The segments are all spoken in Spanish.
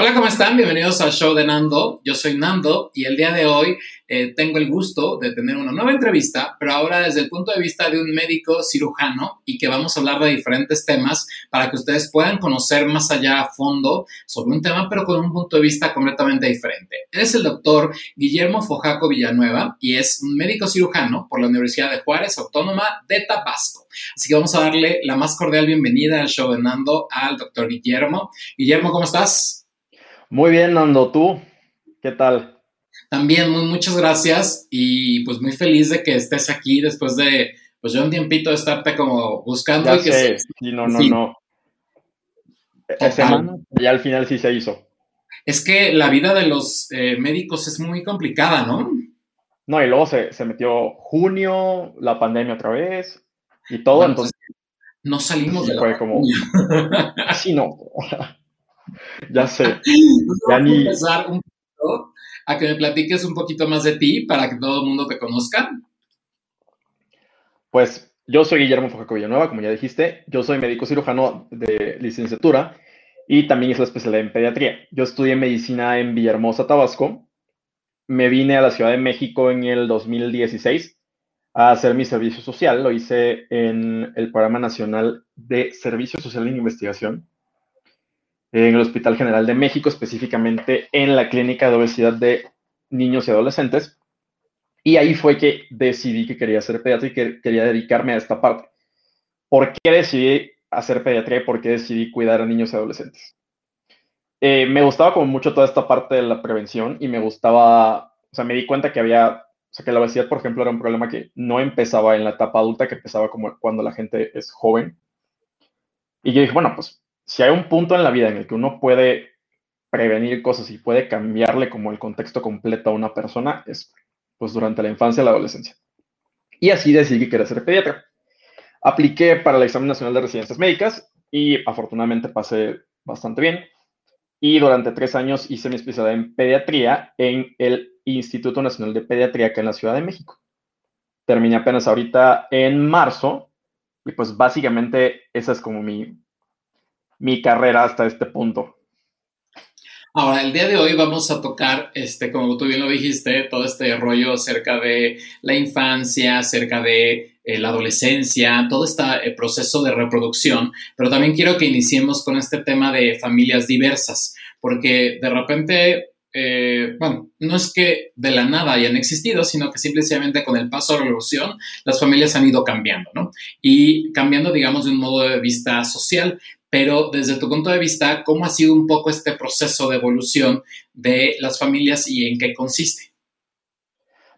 Hola, ¿cómo están? Bienvenidos al show de Nando. Yo soy Nando y el día de hoy eh, tengo el gusto de tener una nueva entrevista, pero ahora desde el punto de vista de un médico cirujano y que vamos a hablar de diferentes temas para que ustedes puedan conocer más allá a fondo sobre un tema, pero con un punto de vista completamente diferente. Es el doctor Guillermo Fojaco Villanueva y es un médico cirujano por la Universidad de Juárez Autónoma de Tabasco. Así que vamos a darle la más cordial bienvenida al show de Nando al doctor Guillermo. Guillermo, ¿cómo estás? Muy bien, Nando, ¿tú? ¿Qué tal? También, muy, muchas gracias y pues muy feliz de que estés aquí después de, pues yo un tiempito de estarte como buscando. Ya sé, sí, no, no, no. semana ya al final sí se hizo. Es que la vida de los eh, médicos es muy complicada, ¿no? No, y luego se, metió junio, la pandemia otra vez y todo, pues, entonces... No salimos de la fue como... Así no. Ya sé. Ya ni... empezar un poquito a que me platiques un poquito más de ti para que todo el mundo te conozca. Pues yo soy Guillermo Fojaco Villanueva, como ya dijiste. Yo soy médico cirujano de licenciatura y también es la especialidad en pediatría. Yo estudié medicina en Villahermosa, Tabasco. Me vine a la Ciudad de México en el 2016 a hacer mi servicio social. Lo hice en el Programa Nacional de Servicio Social e Investigación en el Hospital General de México, específicamente en la clínica de obesidad de niños y adolescentes. Y ahí fue que decidí que quería hacer pediatría y que quería dedicarme a esta parte. ¿Por qué decidí hacer pediatría y por qué decidí cuidar a niños y adolescentes? Eh, me gustaba como mucho toda esta parte de la prevención y me gustaba, o sea, me di cuenta que había, o sea, que la obesidad, por ejemplo, era un problema que no empezaba en la etapa adulta, que empezaba como cuando la gente es joven. Y yo dije, bueno, pues si hay un punto en la vida en el que uno puede prevenir cosas y puede cambiarle como el contexto completo a una persona, es pues durante la infancia y la adolescencia. Y así decidí que quería ser pediatra. Apliqué para el examen nacional de residencias médicas y afortunadamente pasé bastante bien. Y durante tres años hice mi especialidad en pediatría en el Instituto Nacional de Pediatría acá en la Ciudad de México. Terminé apenas ahorita en marzo y pues básicamente esa es como mi, mi carrera hasta este punto. Ahora, el día de hoy vamos a tocar, este, como tú bien lo dijiste, todo este rollo acerca de la infancia, acerca de eh, la adolescencia, todo este eh, proceso de reproducción, pero también quiero que iniciemos con este tema de familias diversas, porque de repente eh, bueno, no es que de la nada hayan existido, sino que simplemente con el paso de la revolución las familias han ido cambiando, ¿no? Y cambiando, digamos, de un modo de vista social pero desde tu punto de vista, ¿cómo ha sido un poco este proceso de evolución de las familias y en qué consiste?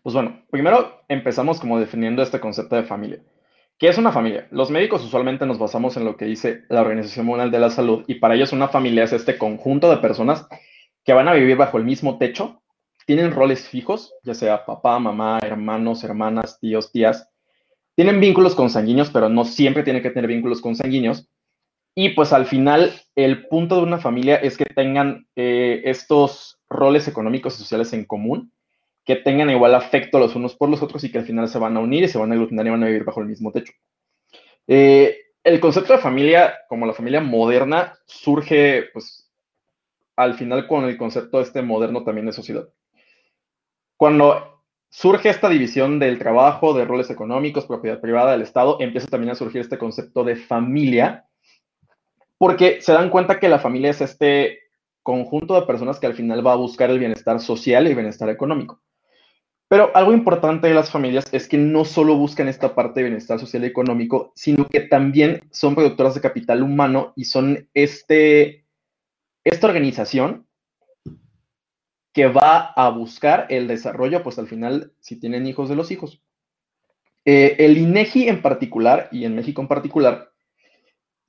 Pues bueno, primero empezamos como definiendo este concepto de familia. ¿Qué es una familia? Los médicos usualmente nos basamos en lo que dice la Organización Mundial de la Salud y para ellos una familia es este conjunto de personas que van a vivir bajo el mismo techo, tienen roles fijos, ya sea papá, mamá, hermanos, hermanas, tíos, tías, tienen vínculos consanguíneos, pero no siempre tienen que tener vínculos consanguíneos, y pues al final, el punto de una familia es que tengan eh, estos roles económicos y sociales en común, que tengan igual afecto los unos por los otros y que al final se van a unir y se van a aglutinar y van a vivir bajo el mismo techo. Eh, el concepto de familia, como la familia moderna, surge pues al final con el concepto este moderno también de sociedad. Cuando surge esta división del trabajo, de roles económicos, propiedad privada del Estado, empieza también a surgir este concepto de familia, porque se dan cuenta que la familia es este conjunto de personas que al final va a buscar el bienestar social y el bienestar económico. Pero algo importante de las familias es que no solo buscan esta parte de bienestar social y económico, sino que también son productoras de capital humano y son este, esta organización que va a buscar el desarrollo, pues al final, si tienen hijos de los hijos. Eh, el INEGI en particular, y en México en particular,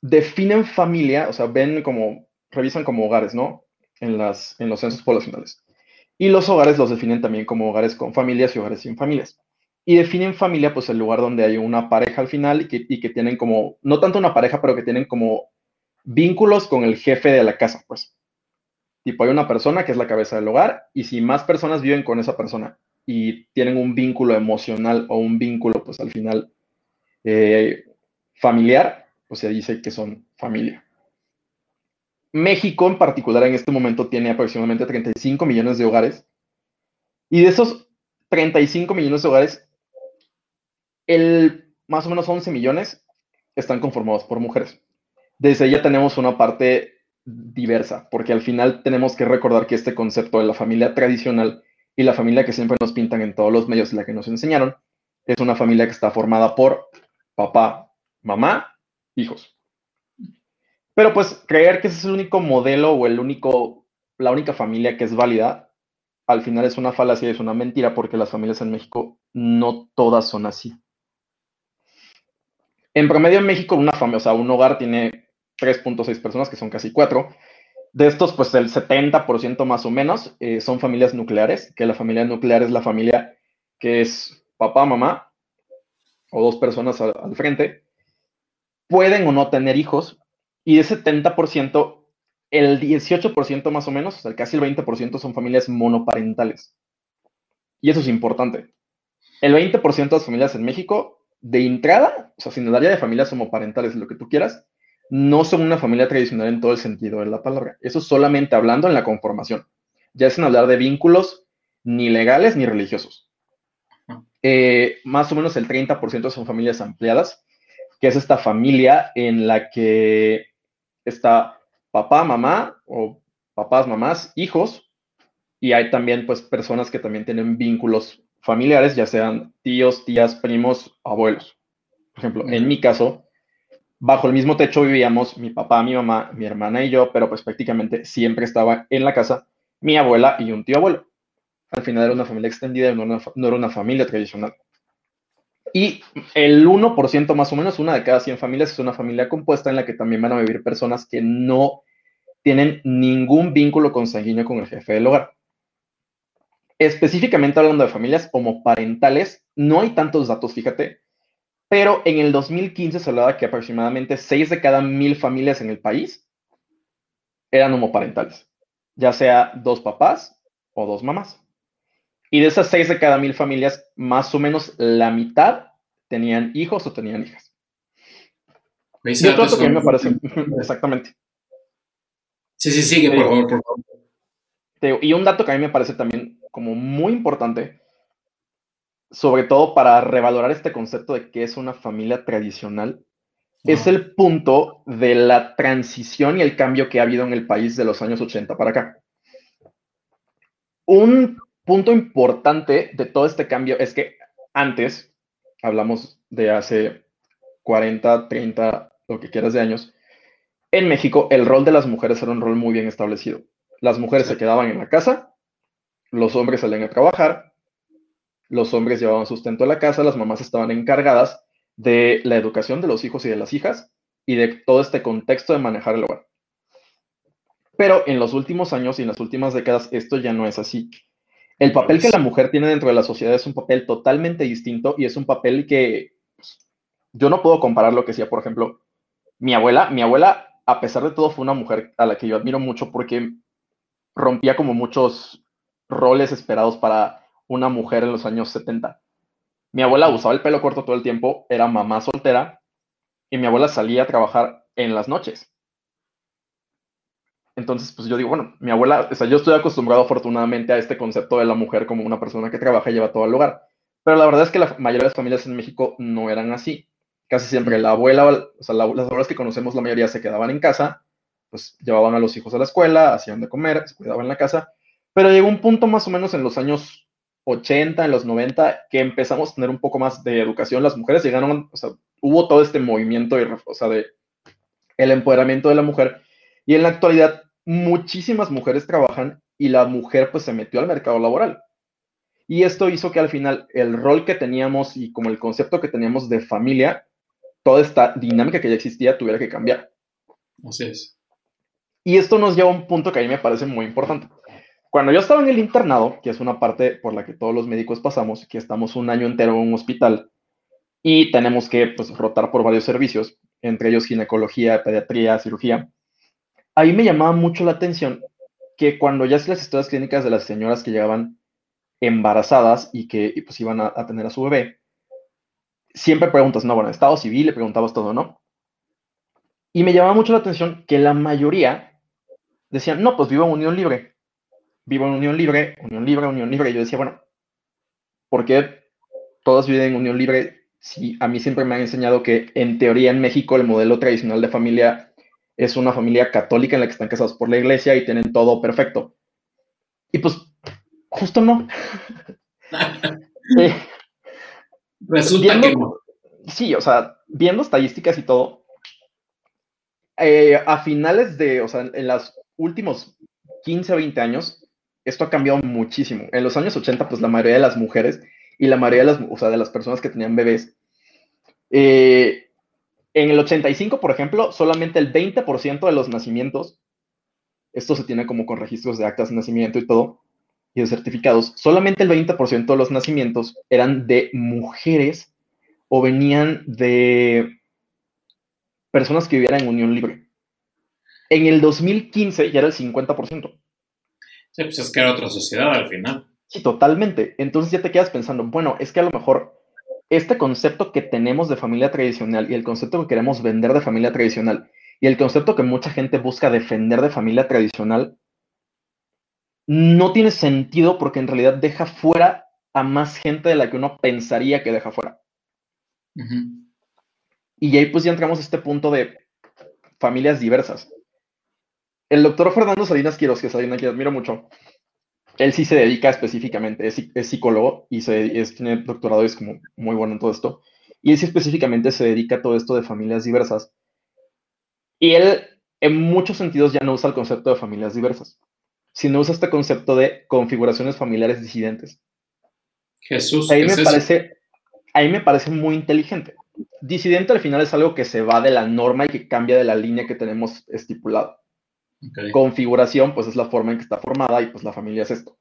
definen familia, o sea, ven como, revisan como hogares, ¿no? En, las, en los censos poblacionales. Y los hogares los definen también como hogares con familias y hogares sin familias. Y definen familia, pues el lugar donde hay una pareja al final y que, y que tienen como, no tanto una pareja, pero que tienen como vínculos con el jefe de la casa, pues. Tipo, hay una persona que es la cabeza del hogar y si más personas viven con esa persona y tienen un vínculo emocional o un vínculo, pues al final eh, familiar, pues se dice que son familia. México en particular en este momento tiene aproximadamente 35 millones de hogares. Y de esos 35 millones de hogares, el más o menos 11 millones están conformados por mujeres. Desde ya tenemos una parte diversa, porque al final tenemos que recordar que este concepto de la familia tradicional y la familia que siempre nos pintan en todos los medios y la que nos enseñaron, es una familia que está formada por papá, mamá, hijos. Pero pues creer que ese es el único modelo o el único, la única familia que es válida, al final es una falacia y es una mentira porque las familias en México no todas son así. En promedio en México una familia, o sea, un hogar tiene 3.6 personas, que son casi 4. De estos, pues el 70% más o menos eh, son familias nucleares, que la familia nuclear es la familia que es papá, mamá o dos personas al frente. Pueden o no tener hijos, y de ese 70%, el 18% más o menos, o sea, casi el 20% son familias monoparentales. Y eso es importante. El 20% de las familias en México, de entrada, o sea, sin el área de familias homoparentales, lo que tú quieras, no son una familia tradicional en todo el sentido de la palabra. Eso solamente hablando en la conformación. Ya es en hablar de vínculos ni legales ni religiosos. Eh, más o menos el 30% son familias ampliadas, que es esta familia en la que está papá, mamá o papás, mamás, hijos, y hay también pues personas que también tienen vínculos familiares, ya sean tíos, tías, primos, abuelos. Por ejemplo, en mi caso, bajo el mismo techo vivíamos mi papá, mi mamá, mi hermana y yo, pero pues prácticamente siempre estaba en la casa mi abuela y un tío abuelo. Al final era una familia extendida, no, no era una familia tradicional. Y el 1% más o menos, una de cada 100 familias, es una familia compuesta en la que también van a vivir personas que no tienen ningún vínculo consanguíneo con el jefe del hogar. Específicamente hablando de familias homoparentales, no hay tantos datos, fíjate, pero en el 2015 se hablaba que aproximadamente 6 de cada 1000 familias en el país eran homoparentales, ya sea dos papás o dos mamás. Y de esas seis de cada mil familias, más o menos la mitad tenían hijos o tenían hijas. Y otro dato que a mí me parece, exactamente. Sí, sí, sigue, por favor, por favor. Y un dato que a mí me parece también como muy importante, sobre todo para revalorar este concepto de que es una familia tradicional, es el punto de la transición y el cambio que ha habido en el país de los años 80 para acá. Un punto importante de todo este cambio es que antes, hablamos de hace 40, 30, lo que quieras de años, en México el rol de las mujeres era un rol muy bien establecido. Las mujeres se quedaban en la casa, los hombres salían a trabajar, los hombres llevaban sustento a la casa, las mamás estaban encargadas de la educación de los hijos y de las hijas y de todo este contexto de manejar el hogar. Pero en los últimos años y en las últimas décadas esto ya no es así. El papel que la mujer tiene dentro de la sociedad es un papel totalmente distinto y es un papel que pues, yo no puedo comparar lo que decía, por ejemplo, mi abuela. Mi abuela, a pesar de todo, fue una mujer a la que yo admiro mucho porque rompía como muchos roles esperados para una mujer en los años 70. Mi abuela usaba el pelo corto todo el tiempo, era mamá soltera y mi abuela salía a trabajar en las noches. Entonces, pues yo digo, bueno, mi abuela, o sea, yo estoy acostumbrado afortunadamente a este concepto de la mujer como una persona que trabaja y lleva todo al hogar. Pero la verdad es que la mayoría de las familias en México no eran así. Casi siempre la abuela, o sea, las abuelas que conocemos, la mayoría se quedaban en casa, pues llevaban a los hijos a la escuela, hacían de comer, se cuidaban en la casa. Pero llegó un punto más o menos en los años 80, en los 90, que empezamos a tener un poco más de educación. Las mujeres llegaron, o sea, hubo todo este movimiento, o sea, de el empoderamiento de la mujer y en la actualidad muchísimas mujeres trabajan y la mujer pues se metió al mercado laboral. Y esto hizo que al final el rol que teníamos y como el concepto que teníamos de familia, toda esta dinámica que ya existía tuviera que cambiar. Así es. Y esto nos lleva a un punto que a mí me parece muy importante. Cuando yo estaba en el internado, que es una parte por la que todos los médicos pasamos, que estamos un año entero en un hospital y tenemos que pues, rotar por varios servicios, entre ellos ginecología, pediatría, cirugía, ahí me llamaba mucho la atención que cuando ya se las historias clínicas de las señoras que llegaban embarazadas y que pues iban a, tener a su bebé, siempre preguntas, no, bueno, estado civil, le preguntabas todo, ¿no? Y me llamaba mucho la atención que la mayoría decían, no, pues vivo en unión libre. Vivo en unión libre, unión libre, unión libre. Y yo decía, bueno, ¿por qué todos viven en unión libre si a mí siempre me han enseñado que en teoría en México el modelo tradicional de familia es una familia católica en la que están casados por la iglesia y tienen todo perfecto? Y pues, justo no. Eh, Resulta que no. Sí, o sea, viendo estadísticas y todo, eh, a finales de, o sea, en los últimos 15 o 20 años, esto ha cambiado muchísimo. En los años 80, pues la mayoría de las mujeres y la mayoría de las, o sea, de las personas que tenían bebés, eh, en el 85, por ejemplo, solamente el 20% de los nacimientos, esto se tiene como con registros de actas de nacimiento y todo, y de certificados, solamente el 20% de los nacimientos eran de mujeres o venían de personas que vivieran en unión libre. En el 2015 ya era el 50%. Sí, pues es que era otra sociedad al final. Sí, totalmente. Entonces ya te quedas pensando, bueno, es que a lo mejor este concepto que tenemos de familia tradicional y el concepto que queremos vender de familia tradicional y el concepto que mucha gente busca defender de familia tradicional no tiene sentido porque en realidad deja fuera a más gente de la que uno pensaría que deja fuera. Y ahí pues ya entramos a este punto de familias diversas. El doctor Fernando Salinas Quiroz, que a quien admiro mucho, él sí se dedica específicamente, es, psicólogo y se, tiene doctorado y es como muy bueno en todo esto. Y él sí específicamente se dedica a todo esto de familias diversas. Y él en muchos sentidos ya no usa el concepto de familias diversas sino usa este concepto de configuraciones familiares disidentes. Jesús. Ahí me, parece, ahí me parece muy inteligente. Disidente al final es algo que se va de la norma y que cambia de la línea que tenemos estipulada. Configuración, pues es la forma en que está formada y pues la familia es esto.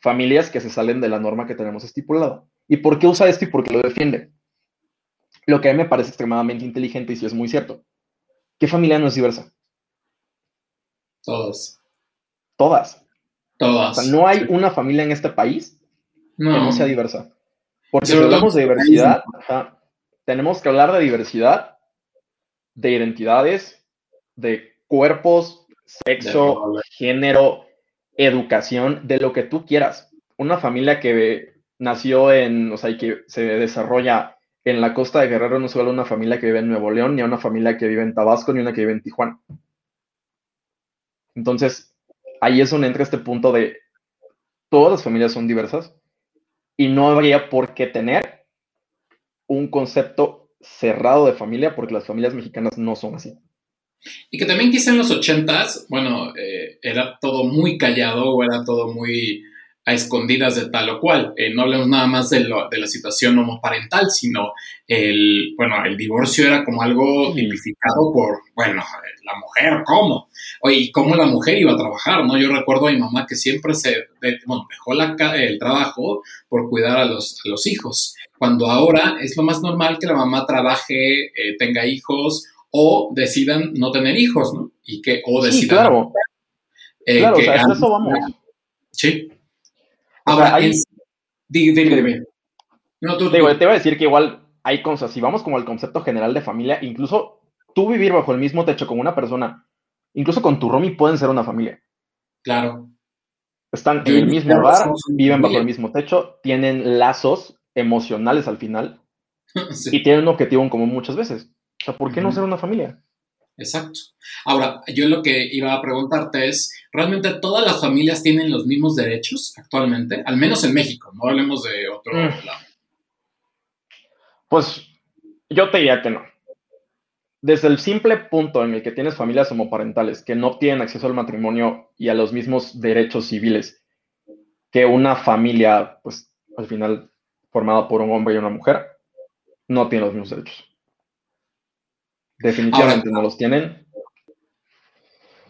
Familias que se salen de la norma que tenemos estipulada. ¿Y por qué usa esto y por qué lo defiende? Lo que a mí me parece extremadamente inteligente y si es muy cierto. ¿Qué familia no es diversa? Todos. Todas. Todas. O sea, no hay una familia en este país que no sea diversa. Porque si hablamos de diversidad, tenemos que hablar de diversidad, de identidades, de cuerpos, sexo, género, educación, de lo que tú quieras. Una familia que nació en, o sea, y que se desarrolla en la costa de Guerrero no es solo una familia que vive en Nuevo León, ni una familia que vive en Tabasco, ni una que vive en Tijuana. Entonces, ahí es donde entra este punto de todas las familias son diversas y no habría por qué tener un concepto cerrado de familia porque las familias mexicanas no son así. Y que también quizá en los ochentas, bueno, eh, era todo muy callado o era todo muy a escondidas de tal o cual. Eh, no hablemos nada más de, la situación homoparental, sino el, bueno, el divorcio era como algo tipificado por, bueno, la mujer, ¿cómo? Oye, ¿y cómo la mujer iba a trabajar? ¿no? Yo recuerdo a mi mamá que siempre se, bueno, dejó la, el trabajo por cuidar a los, los hijos, cuando ahora es lo más normal que la mamá trabaje, eh, tenga hijos o decidan no tener hijos, ¿no? Y que, o decidan... Sí, claro. Eh, claro, o sea, eso vamos. Sí. Ahora, dime, No, tú, te iba a decir que igual hay cosas, si vamos como al concepto general de familia, incluso tú vivir bajo el mismo techo con una persona, incluso con tu roomie pueden ser una familia. Claro. Están en el mismo hogar, viven bajo el mismo techo, tienen lazos emocionales al final y tienen un objetivo en común muchas veces. O sea, ¿por qué no ser una familia? Exacto. Ahora, yo lo que iba a preguntarte es, ¿realmente todas las familias tienen los mismos derechos actualmente? Al menos en México, no hablemos de otro mm. lado. Pues yo te diría que no. Desde el simple punto en el que tienes familias homoparentales que no tienen acceso al matrimonio y a los mismos derechos civiles que una familia, pues al final formada por un hombre y una mujer, no tiene los mismos derechos. Definitivamente no los tienen.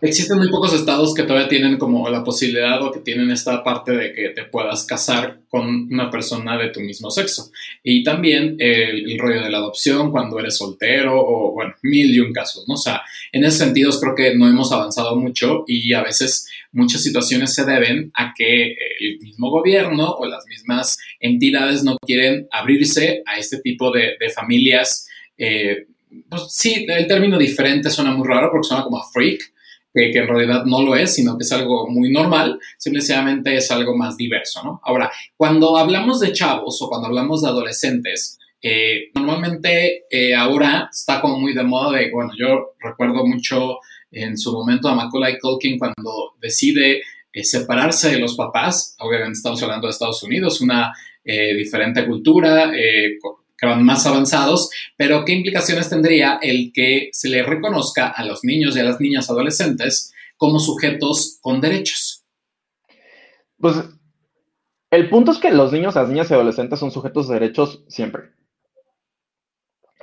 Existen muy pocos estados que todavía tienen como la posibilidad o que tienen esta parte de que te puedas casar con una persona de tu mismo sexo. Y también el, rollo de la adopción cuando eres soltero o, bueno, mil y un casos, ¿no? O sea, en ese sentido creo que no hemos avanzado mucho y a veces muchas situaciones se deben a que el mismo gobierno o las mismas entidades no quieren abrirse a este tipo de, familias. Eh, pues sí, el término diferente suena muy raro porque suena como a freak, que, en realidad no lo es, sino que es algo muy normal, simplemente es algo más diverso, ¿no? Ahora, cuando hablamos de chavos o cuando hablamos de adolescentes, eh, normalmente eh, ahora está como muy de moda de, bueno, yo recuerdo mucho en su momento a Macaulay Culkin cuando decide eh, separarse de los papás, obviamente estamos hablando de Estados Unidos, una diferente cultura, que van más avanzados, pero ¿qué implicaciones tendría el que se le reconozca a los niños y a las niñas adolescentes como sujetos con derechos? Pues el punto es que los niños, las niñas y adolescentes son sujetos de derechos siempre.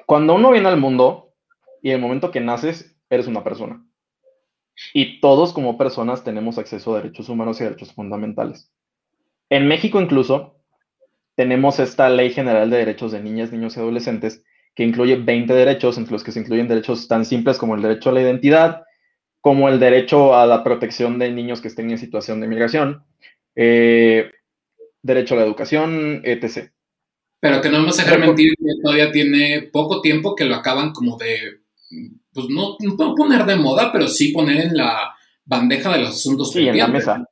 Cuando uno viene al mundo y el momento que naces, eres una persona. Y todos como personas tenemos acceso a derechos humanos y derechos fundamentales. En México incluso tenemos esta Ley General de Derechos de Niñas, Niños y Adolescentes, que incluye 20 derechos, entre los que se incluyen derechos tan simples como el derecho a la identidad, como el derecho a la protección de niños que estén en situación de migración, eh, derecho a la educación, etc. Pero que no vamos a dejar mentir que todavía tiene poco tiempo que lo acaban como de, pues no, no poner de moda, pero sí poner en la bandeja de los asuntos. Sí, en la mesa.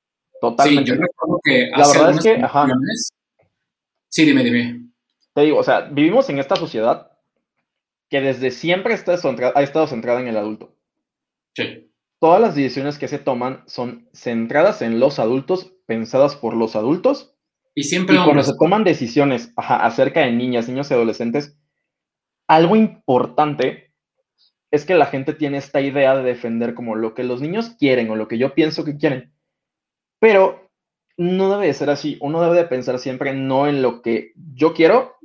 Totalmente. Sí, yo recuerdo que la verdad es que, ajá. Sí, dime, dime. Te digo, o sea, vivimos en esta sociedad que desde siempre está ha estado centrada en el adulto. Sí. Todas las decisiones que se toman son centradas en los adultos, pensadas por los adultos. Y siempre. Y cuando se toman decisiones acerca de niñas, niños y adolescentes, algo importante es que la gente tiene esta idea de defender como lo que los niños quieren o lo que yo pienso que quieren. Pero no debe de ser así. Uno debe de pensar siempre no en lo que yo quiero,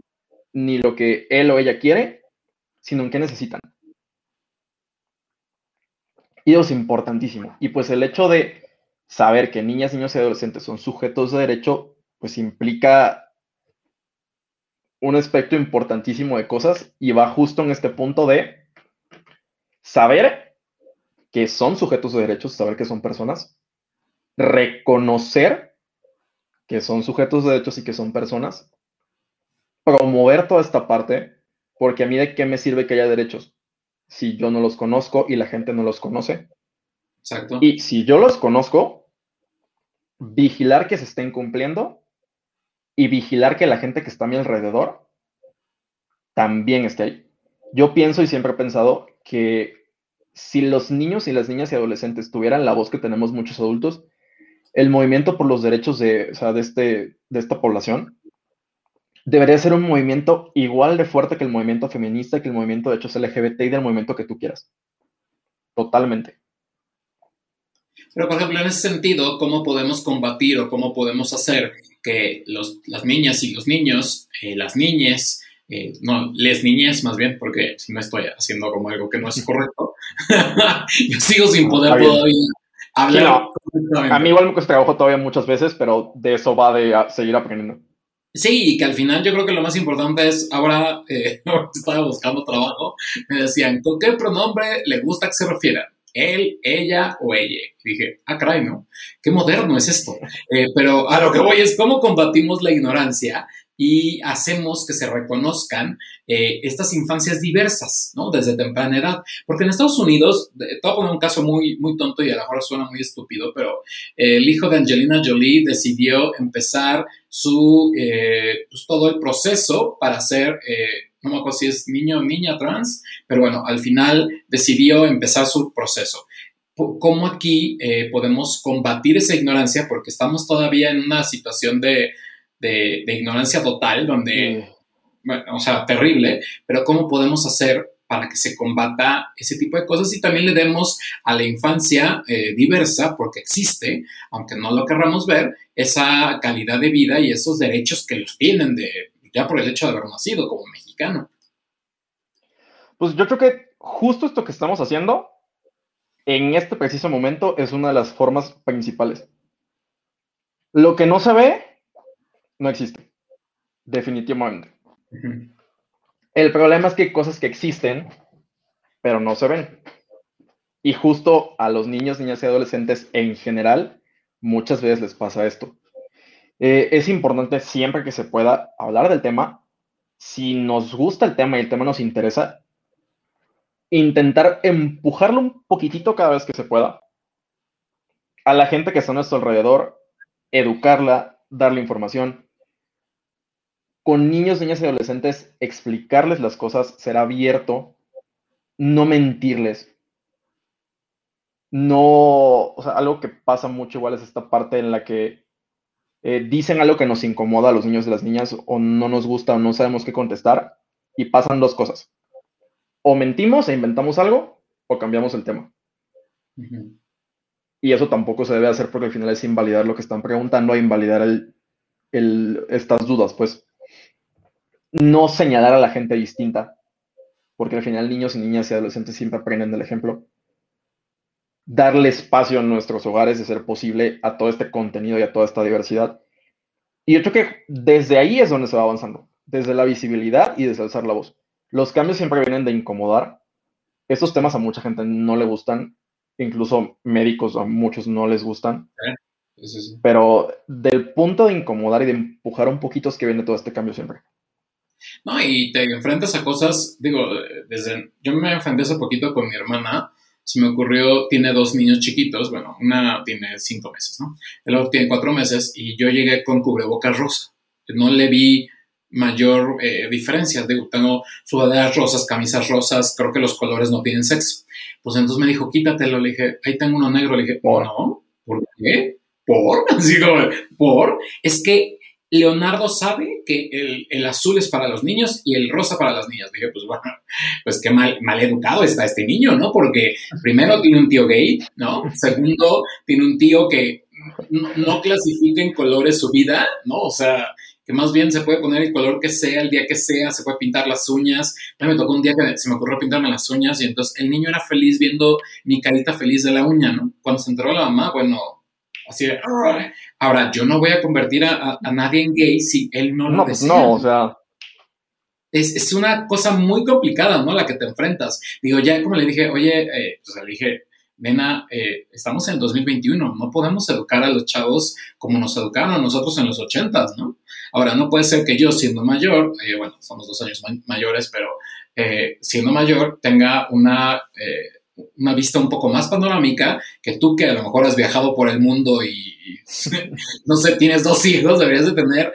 ni lo que él o ella quiere, sino en qué necesitan. Y eso es importantísimo. Y pues el hecho de saber que niñas, niños y adolescentes son sujetos de derecho, pues implica un aspecto importantísimo de cosas y va justo en este punto de saber que son sujetos de derechos, saber que son personas, reconocer que son sujetos de derechos y que son personas, promover toda esta parte, porque a mí de qué me sirve que haya derechos si yo no los conozco y la gente no los conoce. Exacto. Y si yo los conozco, vigilar que se estén cumpliendo y vigilar que la gente que está a mi alrededor también esté ahí. Yo pienso y siempre he pensado que si los niños y las niñas y adolescentes tuvieran la voz que tenemos muchos adultos, el movimiento por los derechos de, de, este, de esta población debería ser un movimiento igual de fuerte que el movimiento feminista, que el movimiento de hechos LGBT y del movimiento que tú quieras. Totalmente. Pero, por ejemplo, en ese sentido, ¿cómo podemos combatir o cómo podemos hacer que los, las niñas y los niños, eh, las niñas, eh, no, les niñas más bien, porque si no estoy haciendo como algo que no es correcto, yo sigo sin poder todavía a mí igual me cuesta trabajo todavía muchas veces, pero de eso va de seguir aprendiendo. Sí, y que al final yo creo que lo más importante es, ahora eh, estaba buscando trabajo, me decían, ¿con qué pronombre le gusta que se refiera? Él, ella o ella. dije, ah, caray, ¿no? Qué moderno es esto. Eh, pero a lo que voy es cómo combatimos la ignorancia y hacemos que se reconozcan eh, estas infancias diversas, ¿no? Desde temprana edad. Porque en Estados Unidos, te voy a poner un caso muy, muy tonto y a lo mejor suena muy estúpido, pero eh, el hijo de Angelina Jolie decidió empezar su, eh, pues todo el proceso para ser, no me acuerdo si es niño o niña trans, pero bueno, al final decidió empezar su proceso cómo aquí podemos combatir esa ignorancia porque estamos todavía en una situación de, de, ignorancia total, donde, bueno, o sea, terrible, pero ¿cómo podemos hacer para que se combata ese tipo de cosas y también le demos a la infancia eh, diversa, porque existe, aunque no lo querramos ver, esa calidad de vida y esos derechos que los tienen de, ya por el hecho de haber nacido como mexicano. Pues yo creo que justo esto que estamos haciendo en este preciso momento es una de las formas principales. Lo que no se ve no existe. Definitivamente. El problema es que hay cosas que existen, pero no se ven. Y justo a los niños, niñas y adolescentes en general, muchas veces les pasa esto. Eh, es importante siempre que se pueda hablar del tema. Si nos gusta el tema y el tema nos interesa, intentar empujarlo un poquitito cada vez que se pueda, a la gente que está a nuestro alrededor, educarla, darle información. Con niños, niñas y adolescentes, explicarles las cosas, ser abierto, no mentirles. No, o sea, algo que pasa mucho igual es esta parte en la que eh, dicen algo que nos incomoda a los niños y las niñas o no nos gusta o no sabemos qué contestar y pasan dos cosas. O mentimos e inventamos algo o cambiamos el tema. Y eso tampoco se debe hacer porque al final es invalidar lo que están preguntando e invalidar estas dudas, pues no señalar a la gente distinta, porque al final niños y niñas y adolescentes siempre aprenden del ejemplo. Darle espacio en nuestros hogares de ser posible a todo este contenido y a toda esta diversidad. Y yo creo que desde ahí es donde se va avanzando, desde la visibilidad y desde alzar la voz. Los cambios siempre vienen de incomodar. Estos temas a mucha gente no le gustan incluso médicos a muchos no les gustan. Pero del punto de incomodar y de empujar un poquito es que viene todo este cambio siempre. No, y te enfrentas a cosas, digo, desde, yo me enfrenté hace poquito con mi hermana, se me ocurrió, tiene dos niños chiquitos, bueno, una tiene cinco meses, ¿no? El otro tiene cuatro meses y yo llegué con cubrebocas rosa. No le vi mayor eh, diferencia. Digo, tengo sudaderas rosas, camisas rosas, creo que los colores no tienen sexo. Pues entonces me dijo, quítatelo. Le dije, ahí tengo uno negro. Le dije, ¿por no? ¿Por qué? ¿Por? Así como, ¿por? Es que Leonardo sabe que el, azul es para los niños y el rosa para las niñas. Dije, pues bueno, pues qué mal, mal educado está este niño, ¿no? Porque primero tiene un tío gay, ¿no? Segundo, tiene un tío que no, no clasifica en colores su vida, ¿no? O sea, que más bien se puede poner el color que sea, el día que sea, se puede pintar las uñas. A mí me tocó un día que se me ocurrió pintarme las uñas y entonces el niño era feliz viendo mi carita feliz de la uña, ¿no? Cuando se enteró la mamá, bueno, así de... Ahora, yo no voy a convertir a, nadie en gay si él no lo no, desea. No, o sea... Es, es, una cosa muy complicada, ¿no? La que te enfrentas. Digo, ya como le dije, oye, eh, pues le dije, nena, eh, estamos en el 2021, no podemos educar a los chavos como nos educaron a nosotros en los 80, ¿no? Ahora, no puede ser que yo, siendo mayor, eh, bueno, somos dos años mayores, pero eh, siendo mayor, tenga una, una vista un poco más panorámica que tú, que a lo mejor has viajado por el mundo y, no sé, tienes dos hijos, deberías de tener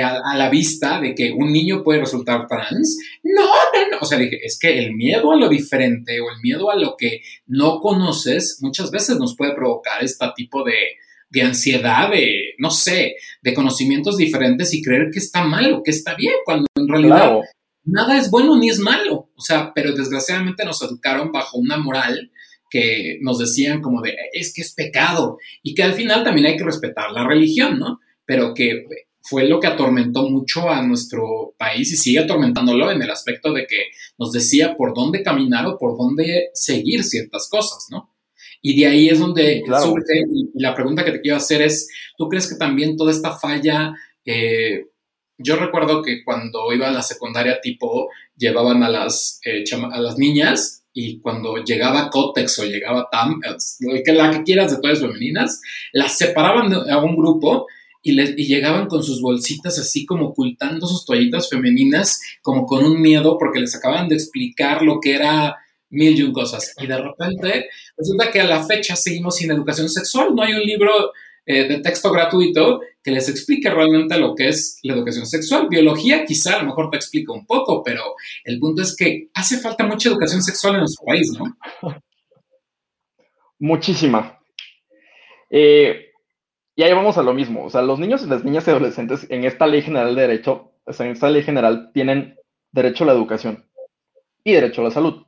a, la vista de que un niño puede resultar trans. No, no, no. O sea, dije, es que el miedo a lo diferente o el miedo a lo que no conoces muchas veces nos puede provocar este tipo de, de ansiedad, de, no sé, de conocimientos diferentes y creer que está mal o que está bien, cuando en realidad nada es bueno ni es malo. O sea, pero desgraciadamente nos educaron bajo una moral que nos decían como de, es que es pecado y que al final también hay que respetar la religión, ¿no? Pero que fue lo que atormentó mucho a nuestro país y sigue atormentándolo en el aspecto de que nos decía por dónde caminar o por dónde seguir ciertas cosas, ¿no? Y de ahí es donde surge, y la pregunta que te quiero hacer es, ¿tú crees que también toda esta falla, eh, yo recuerdo que cuando iba a la secundaria tipo, llevaban a las, eh, a las niñas y cuando llegaba Cotex o llegaba TAM, que la que quieras de todas femeninas, las separaban a un grupo y, y llegaban con sus bolsitas así como ocultando sus toallitas femeninas, como con un miedo porque les acaban de explicar lo que era mil y un cosas. Y de repente resulta que a la fecha seguimos sin educación sexual. No hay un libro eh, de texto gratuito que les explique realmente lo que es la educación sexual. Biología quizá a lo mejor te explica un poco, pero el punto es que hace falta mucha educación sexual en nuestro país, ¿no? Muchísima. Eh, y ahí vamos a lo mismo. O sea, los niños y las niñas y adolescentes en esta ley general de derecho, o sea, en esta ley general tienen derecho a la educación y derecho a la salud.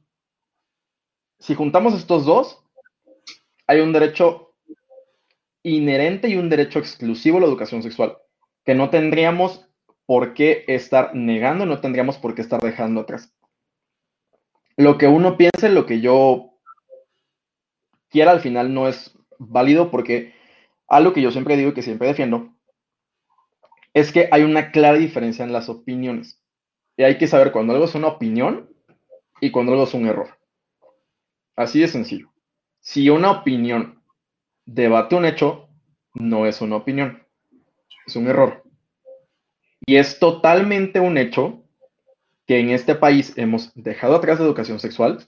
Si juntamos estos dos, hay un derecho inherente y un derecho exclusivo a la educación sexual, que no tendríamos por qué estar negando, no tendríamos por qué estar dejando atrás. Lo que uno piense, lo que yo quiera al final no es válido porque algo que yo siempre digo y que siempre defiendo es que hay una clara diferencia en las opiniones. Y hay que saber cuando algo es una opinión y cuando algo es un error. Así de sencillo. Si una opinión debate un hecho, no es una opinión, es un error. Y es totalmente un hecho que en este país hemos dejado atrás la educación sexual,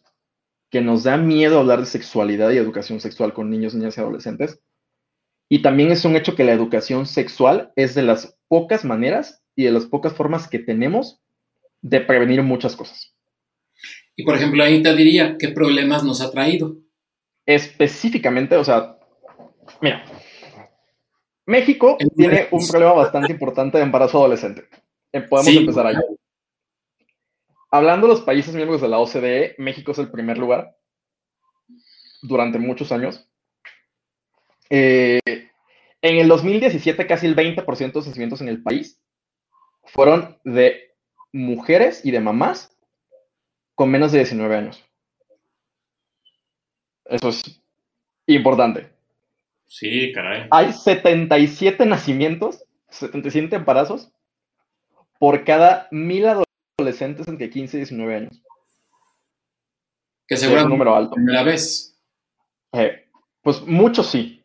que nos da miedo hablar de sexualidad y educación sexual con niños, niñas y adolescentes, Y también es un hecho que la educación sexual es de las pocas maneras y de las pocas formas que tenemos de prevenir muchas cosas. Y por ejemplo, ahí te diría, ¿qué problemas nos ha traído? Específicamente, o sea, mira, México tiene un problema bastante importante de embarazo adolescente. Eh, podemos empezar ahí. Hablando de los países miembros de la OCDE, México es el primer lugar durante muchos años. Eh, en el 2017, casi el 20% de los nacimientos en el país fueron de mujeres y de mamás con menos de 19 años. Eso es importante. Sí, caray. Hay 77 nacimientos, 77 embarazos por cada mil adolescentes entre 15 y 19 años. Que seguro es un número alto. ¿La vez? Eh, pues muchos sí.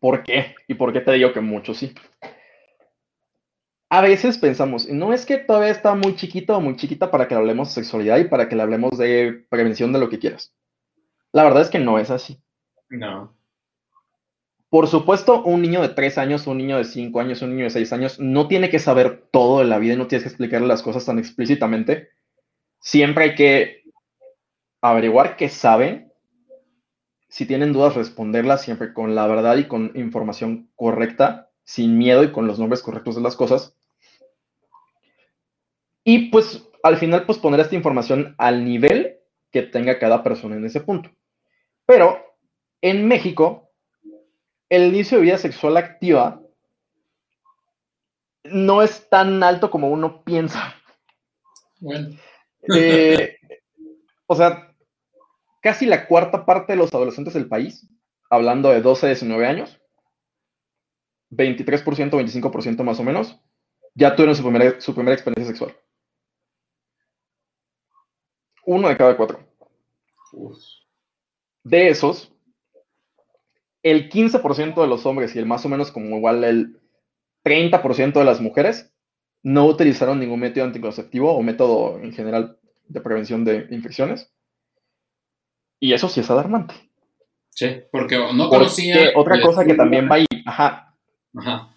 ¿Por qué? ¿Y por qué te digo que muchos sí? a veces pensamos, no es que todavía está muy chiquito o muy chiquita para que hablemos de sexualidad y para que le hablemos de prevención de lo que quieras. La verdad es que no es así. No. Por supuesto, un niño de 3 años, un niño de 5 años, un niño de 6 años no tiene que saber todo de la vida y no tienes que explicarle las cosas tan explícitamente. Siempre hay que averiguar qué saben. Si tienen dudas, responderlas siempre con la verdad y con información correcta, sin miedo y con los nombres correctos de las cosas. Y pues al final, pues poner esta información al nivel que tenga cada persona en ese punto. Pero en México, el inicio de vida sexual activa no es tan alto como uno piensa. Bueno. Eh, o sea, casi la cuarta parte de los adolescentes del país, hablando de 12 a 19 años, 23%, 25% más o menos, ya tuvieron su primera, su primera experiencia sexual. Uno de cada cuatro. De esos, el 15% de los hombres y el más o menos como igual el 30% de las mujeres no utilizaron ningún método anticonceptivo o método en general de prevención de infecciones. Y eso sí es alarmante. Sí, porque no conocía. otra cosa que también va ahí, ajá. Ajá.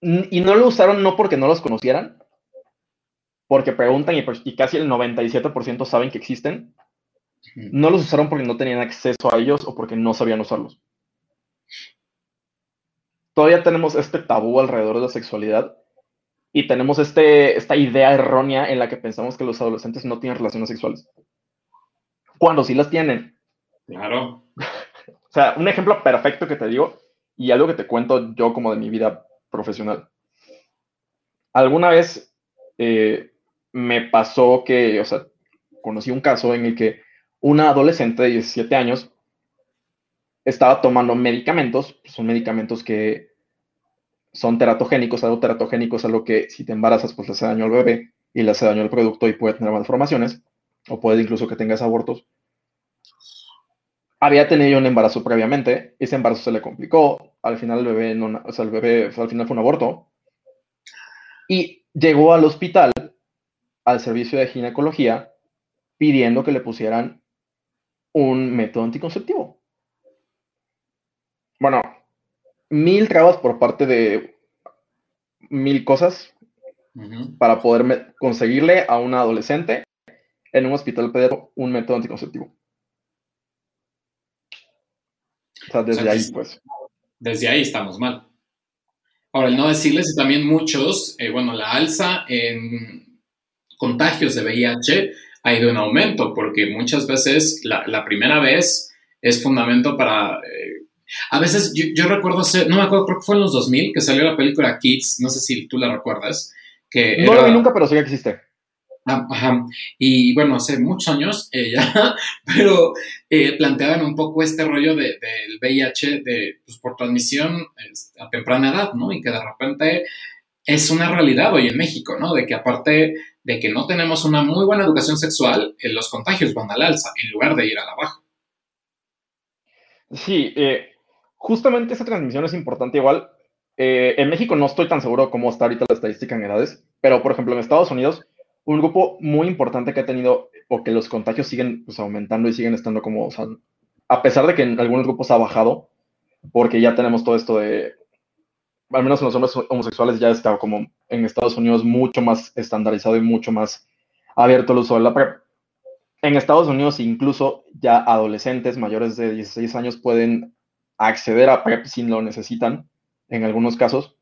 Y no lo usaron no porque no los conocieran, porque preguntan y, pues, casi el 97% saben que existen. No los usaron porque no tenían acceso a ellos o porque no sabían usarlos. Todavía tenemos este tabú alrededor de la sexualidad y tenemos este, esta idea errónea en la que pensamos que los adolescentes no tienen relaciones sexuales. Cuando sí las tienen. Claro. o sea, un ejemplo perfecto que te digo y algo que te cuento yo como de mi vida profesional. Alguna vez eh, me pasó que, o sea, conocí un caso en el que una adolescente de 17 años estaba tomando medicamentos, son medicamentos que son teratogénicos, algo teratogénico es algo que si te embarazas pues le hace daño al bebé y le hace daño al producto y puede tener malformaciones o puede incluso que tengas abortos. Había tenido un embarazo previamente, ese embarazo se le complicó, al final el bebé, no, o sea, el bebé al final fue un aborto, y llegó al hospital, al servicio de ginecología, pidiendo que le pusieran un método anticonceptivo. Bueno, mil trabas por parte de mil cosas para poder conseguirle a una adolescente en un hospital pediátrico un método anticonceptivo. O sea, desde ahí, pues. Desde ahí estamos mal. Ahora, el no decirles, y también muchos, eh, bueno, la alza en contagios de VIH ha ido en aumento, porque muchas veces la, primera vez es fundamento para... Eh, a veces yo, recuerdo, no me acuerdo, creo que fue en los 2000 que salió la película Kids, no sé si tú la recuerdas. Que no lo vi nunca, pero sí que existe. Ajá. Y bueno, hace muchos años ya, pero eh, planteaban un poco este rollo del VIH de, pues, por transmisión a temprana edad, ¿no? Y que de repente es una realidad hoy en México, ¿no? De que aparte de que no tenemos una muy buena educación sexual, eh, los contagios van al alza en lugar de ir a la baja. Sí, eh, justamente esa transmisión es importante igual. en México no estoy tan seguro cómo está ahorita la estadística en edades, pero por ejemplo en Estados Unidos un grupo muy importante que ha tenido, o que los contagios siguen pues, aumentando y siguen estando como, a pesar de que en algunos grupos ha bajado, porque ya tenemos todo esto de, al menos en los hombres homosexuales ya está como en Estados Unidos mucho más estandarizado y mucho más abierto el uso de la PrEP. En Estados Unidos incluso ya adolescentes mayores de 16 años pueden acceder a PrEP si lo necesitan, en algunos casos.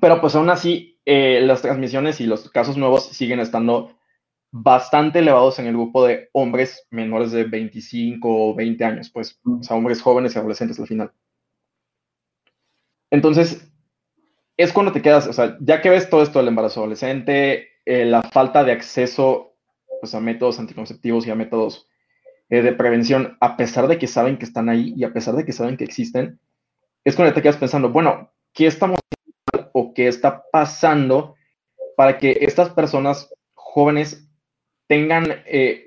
Pero pues aún así, eh, las transmisiones y los casos nuevos siguen estando bastante elevados en el grupo de hombres menores de 25 o 20 años, pues, o sea, hombres jóvenes y adolescentes al final. Entonces, es cuando te quedas, o sea, ya que ves todo esto del embarazo adolescente, eh, la falta de acceso pues, a métodos anticonceptivos y a métodos eh, de prevención, a pesar de que saben que están ahí y a pesar de que saben que existen, es cuando te quedas pensando, bueno, ¿qué estamos haciendo o qué está pasando para que estas personas jóvenes tengan eh,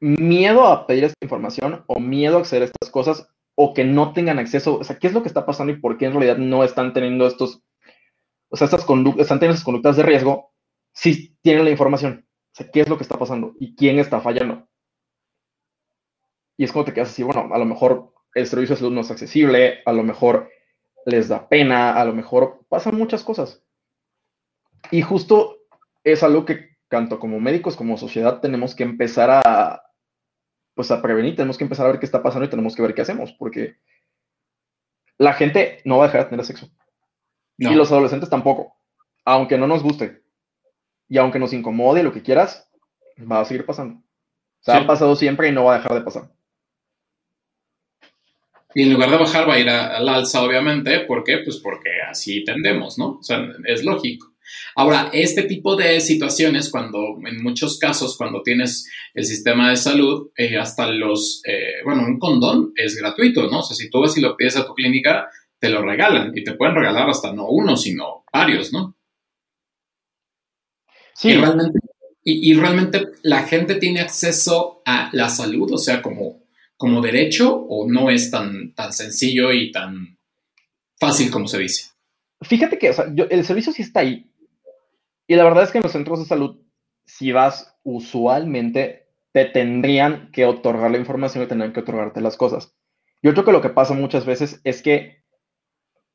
miedo a pedir esta información o miedo a acceder a estas cosas o que no tengan acceso, o sea, ¿qué es lo que está pasando y por qué en realidad no están teniendo estos, o sea, estas conductas, están teniendo esas conductas de riesgo si tienen la información? O sea, ¿qué es lo que está pasando y quién está fallando? Y es como te quedas así, bueno, a lo mejor el servicio de salud no es accesible, a lo mejor les da pena, a lo mejor pasan muchas cosas. Y justo es algo que tanto como médicos como sociedad tenemos que empezar a, pues a prevenir, tenemos que empezar a ver qué está pasando y tenemos que ver qué hacemos, porque la gente no va a dejar de tener sexo. Y los adolescentes tampoco, aunque no nos guste. Y aunque nos incomode lo que quieras, va a seguir pasando. O sea, ha pasado siempre y no va a dejar de pasar. Y en lugar de bajar va a ir al alza, obviamente. ¿Por qué? Pues porque así tendemos, ¿no? O sea, es lógico. Ahora, este tipo de situaciones, cuando en muchos casos, cuando tienes el sistema de salud, eh, hasta los, eh, bueno, un condón es gratuito, ¿no? O sea, si tú vas y lo pides a tu clínica, te lo regalan y te pueden regalar hasta no uno, sino varios, ¿no? Sí. Y realmente, la gente tiene acceso a la salud, o sea, como, como derecho, o no es tan, tan sencillo y tan fácil como se dice. Fíjate que el servicio sí está ahí, y la verdad es que en los centros de salud, si vas usualmente, te tendrían que otorgar la información y tendrían que otorgarte las cosas. Yo creo que lo que pasa muchas veces es que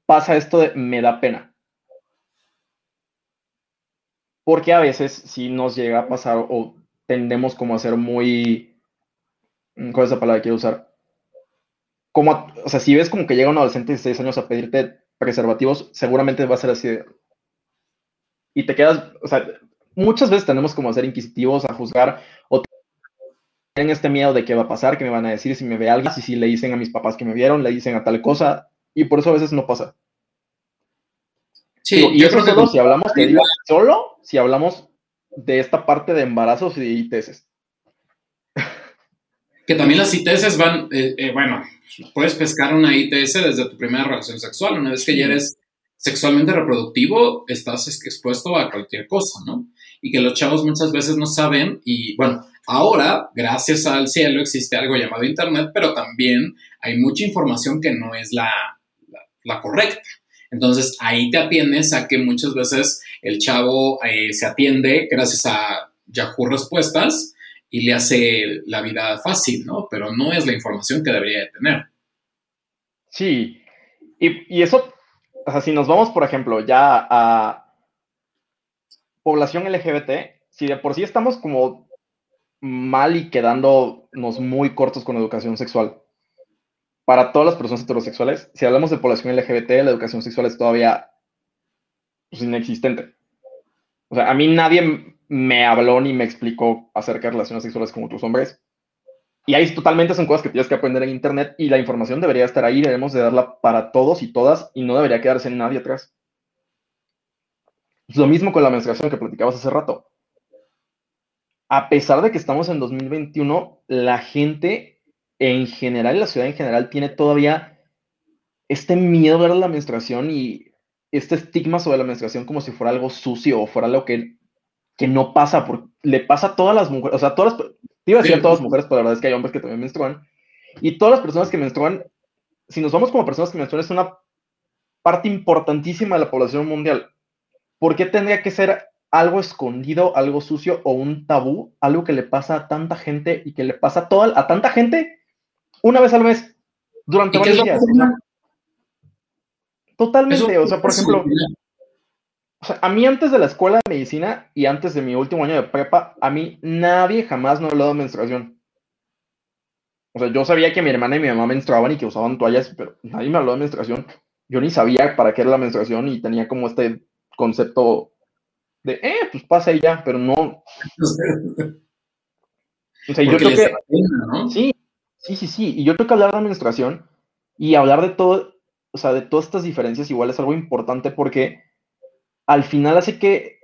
pasa esto de me da pena. Porque a veces si nos llega a pasar o tendemos como a ser muy... ¿Cuál es la palabra que quiero usar? Como, o sea, si ves como que llega un adolescente de 16 años a pedirte preservativos, seguramente va a ser así de, y te quedas, o sea, muchas veces tenemos como a ser inquisitivos, a juzgar, o tienen este miedo de qué va a pasar, qué me van a decir si me ve alguien, si, si le dicen a mis papás que me vieron, le dicen a tal cosa, y por eso a veces no pasa. Sí, y eso solo si hablamos, te digo, solo si hablamos de esta parte de embarazos y ITS. Que también las ITS van, eh, eh, bueno, puedes pescar una ITS desde tu primera relación sexual, una vez que ya eres sexualmente reproductivo, estás expuesto a cualquier cosa, ¿no? Y que los chavos muchas veces no saben y bueno, ahora, gracias al cielo, existe algo llamado Internet, pero también hay mucha información que no es la, correcta. Entonces ahí te atiendes a que muchas veces el chavo eh, se atiende gracias a Yahoo Respuestas y le hace la vida fácil, ¿no? Pero no es la información que debería de tener. Sí, y eso o sea, si nos vamos, por ejemplo, ya a población LGBT, si de por sí estamos como mal y quedándonos muy cortos con educación sexual, para todas las personas heterosexuales, si hablamos de población LGBT, la educación sexual es todavía pues, inexistente. O sea, a mí nadie me habló ni me explicó acerca de relaciones sexuales con otros hombres. Y ahí totalmente son cosas que tienes que aprender en Internet y la información debería estar ahí, debemos de darla para todos y todas y no debería quedarse nadie atrás. Lo mismo con la menstruación que platicabas hace rato. A pesar de que estamos en 2021, la gente en general, la ciudad en general, tiene todavía este miedo a la menstruación y este estigma sobre la menstruación como si fuera algo sucio o fuera algo que, que no pasa, porque le pasa a todas las mujeres, o sea, todas las, te iba a decir a todas las mujeres, pero la verdad es que hay hombres que también menstruan. Y todas las personas que menstruan, si nos vamos como personas que menstruan, es una parte importantísima de la población mundial. ¿Por qué tendría que ser algo escondido, algo sucio o un tabú, algo que le pasa a tanta gente y que le pasa a, toda, a tanta gente una vez al mes durante varios días? Totalmente, o sea, por ejemplo, o sea, a mí antes de la escuela de medicina y antes de mi último año de prepa, a mí nadie jamás me habló de menstruación. O sea, yo sabía que mi hermana y mi mamá menstruaban y que usaban toallas, pero nadie me habló de menstruación. Yo ni sabía para qué era la menstruación y tenía como este concepto de, eh, pues pasa y ya, pero no. O sea, yo creo que. Sí, sí, sí, sí. Y yo creo que hablar de menstruación y hablar de todo, o sea, de todas estas diferencias igual es algo importante porque al final hace que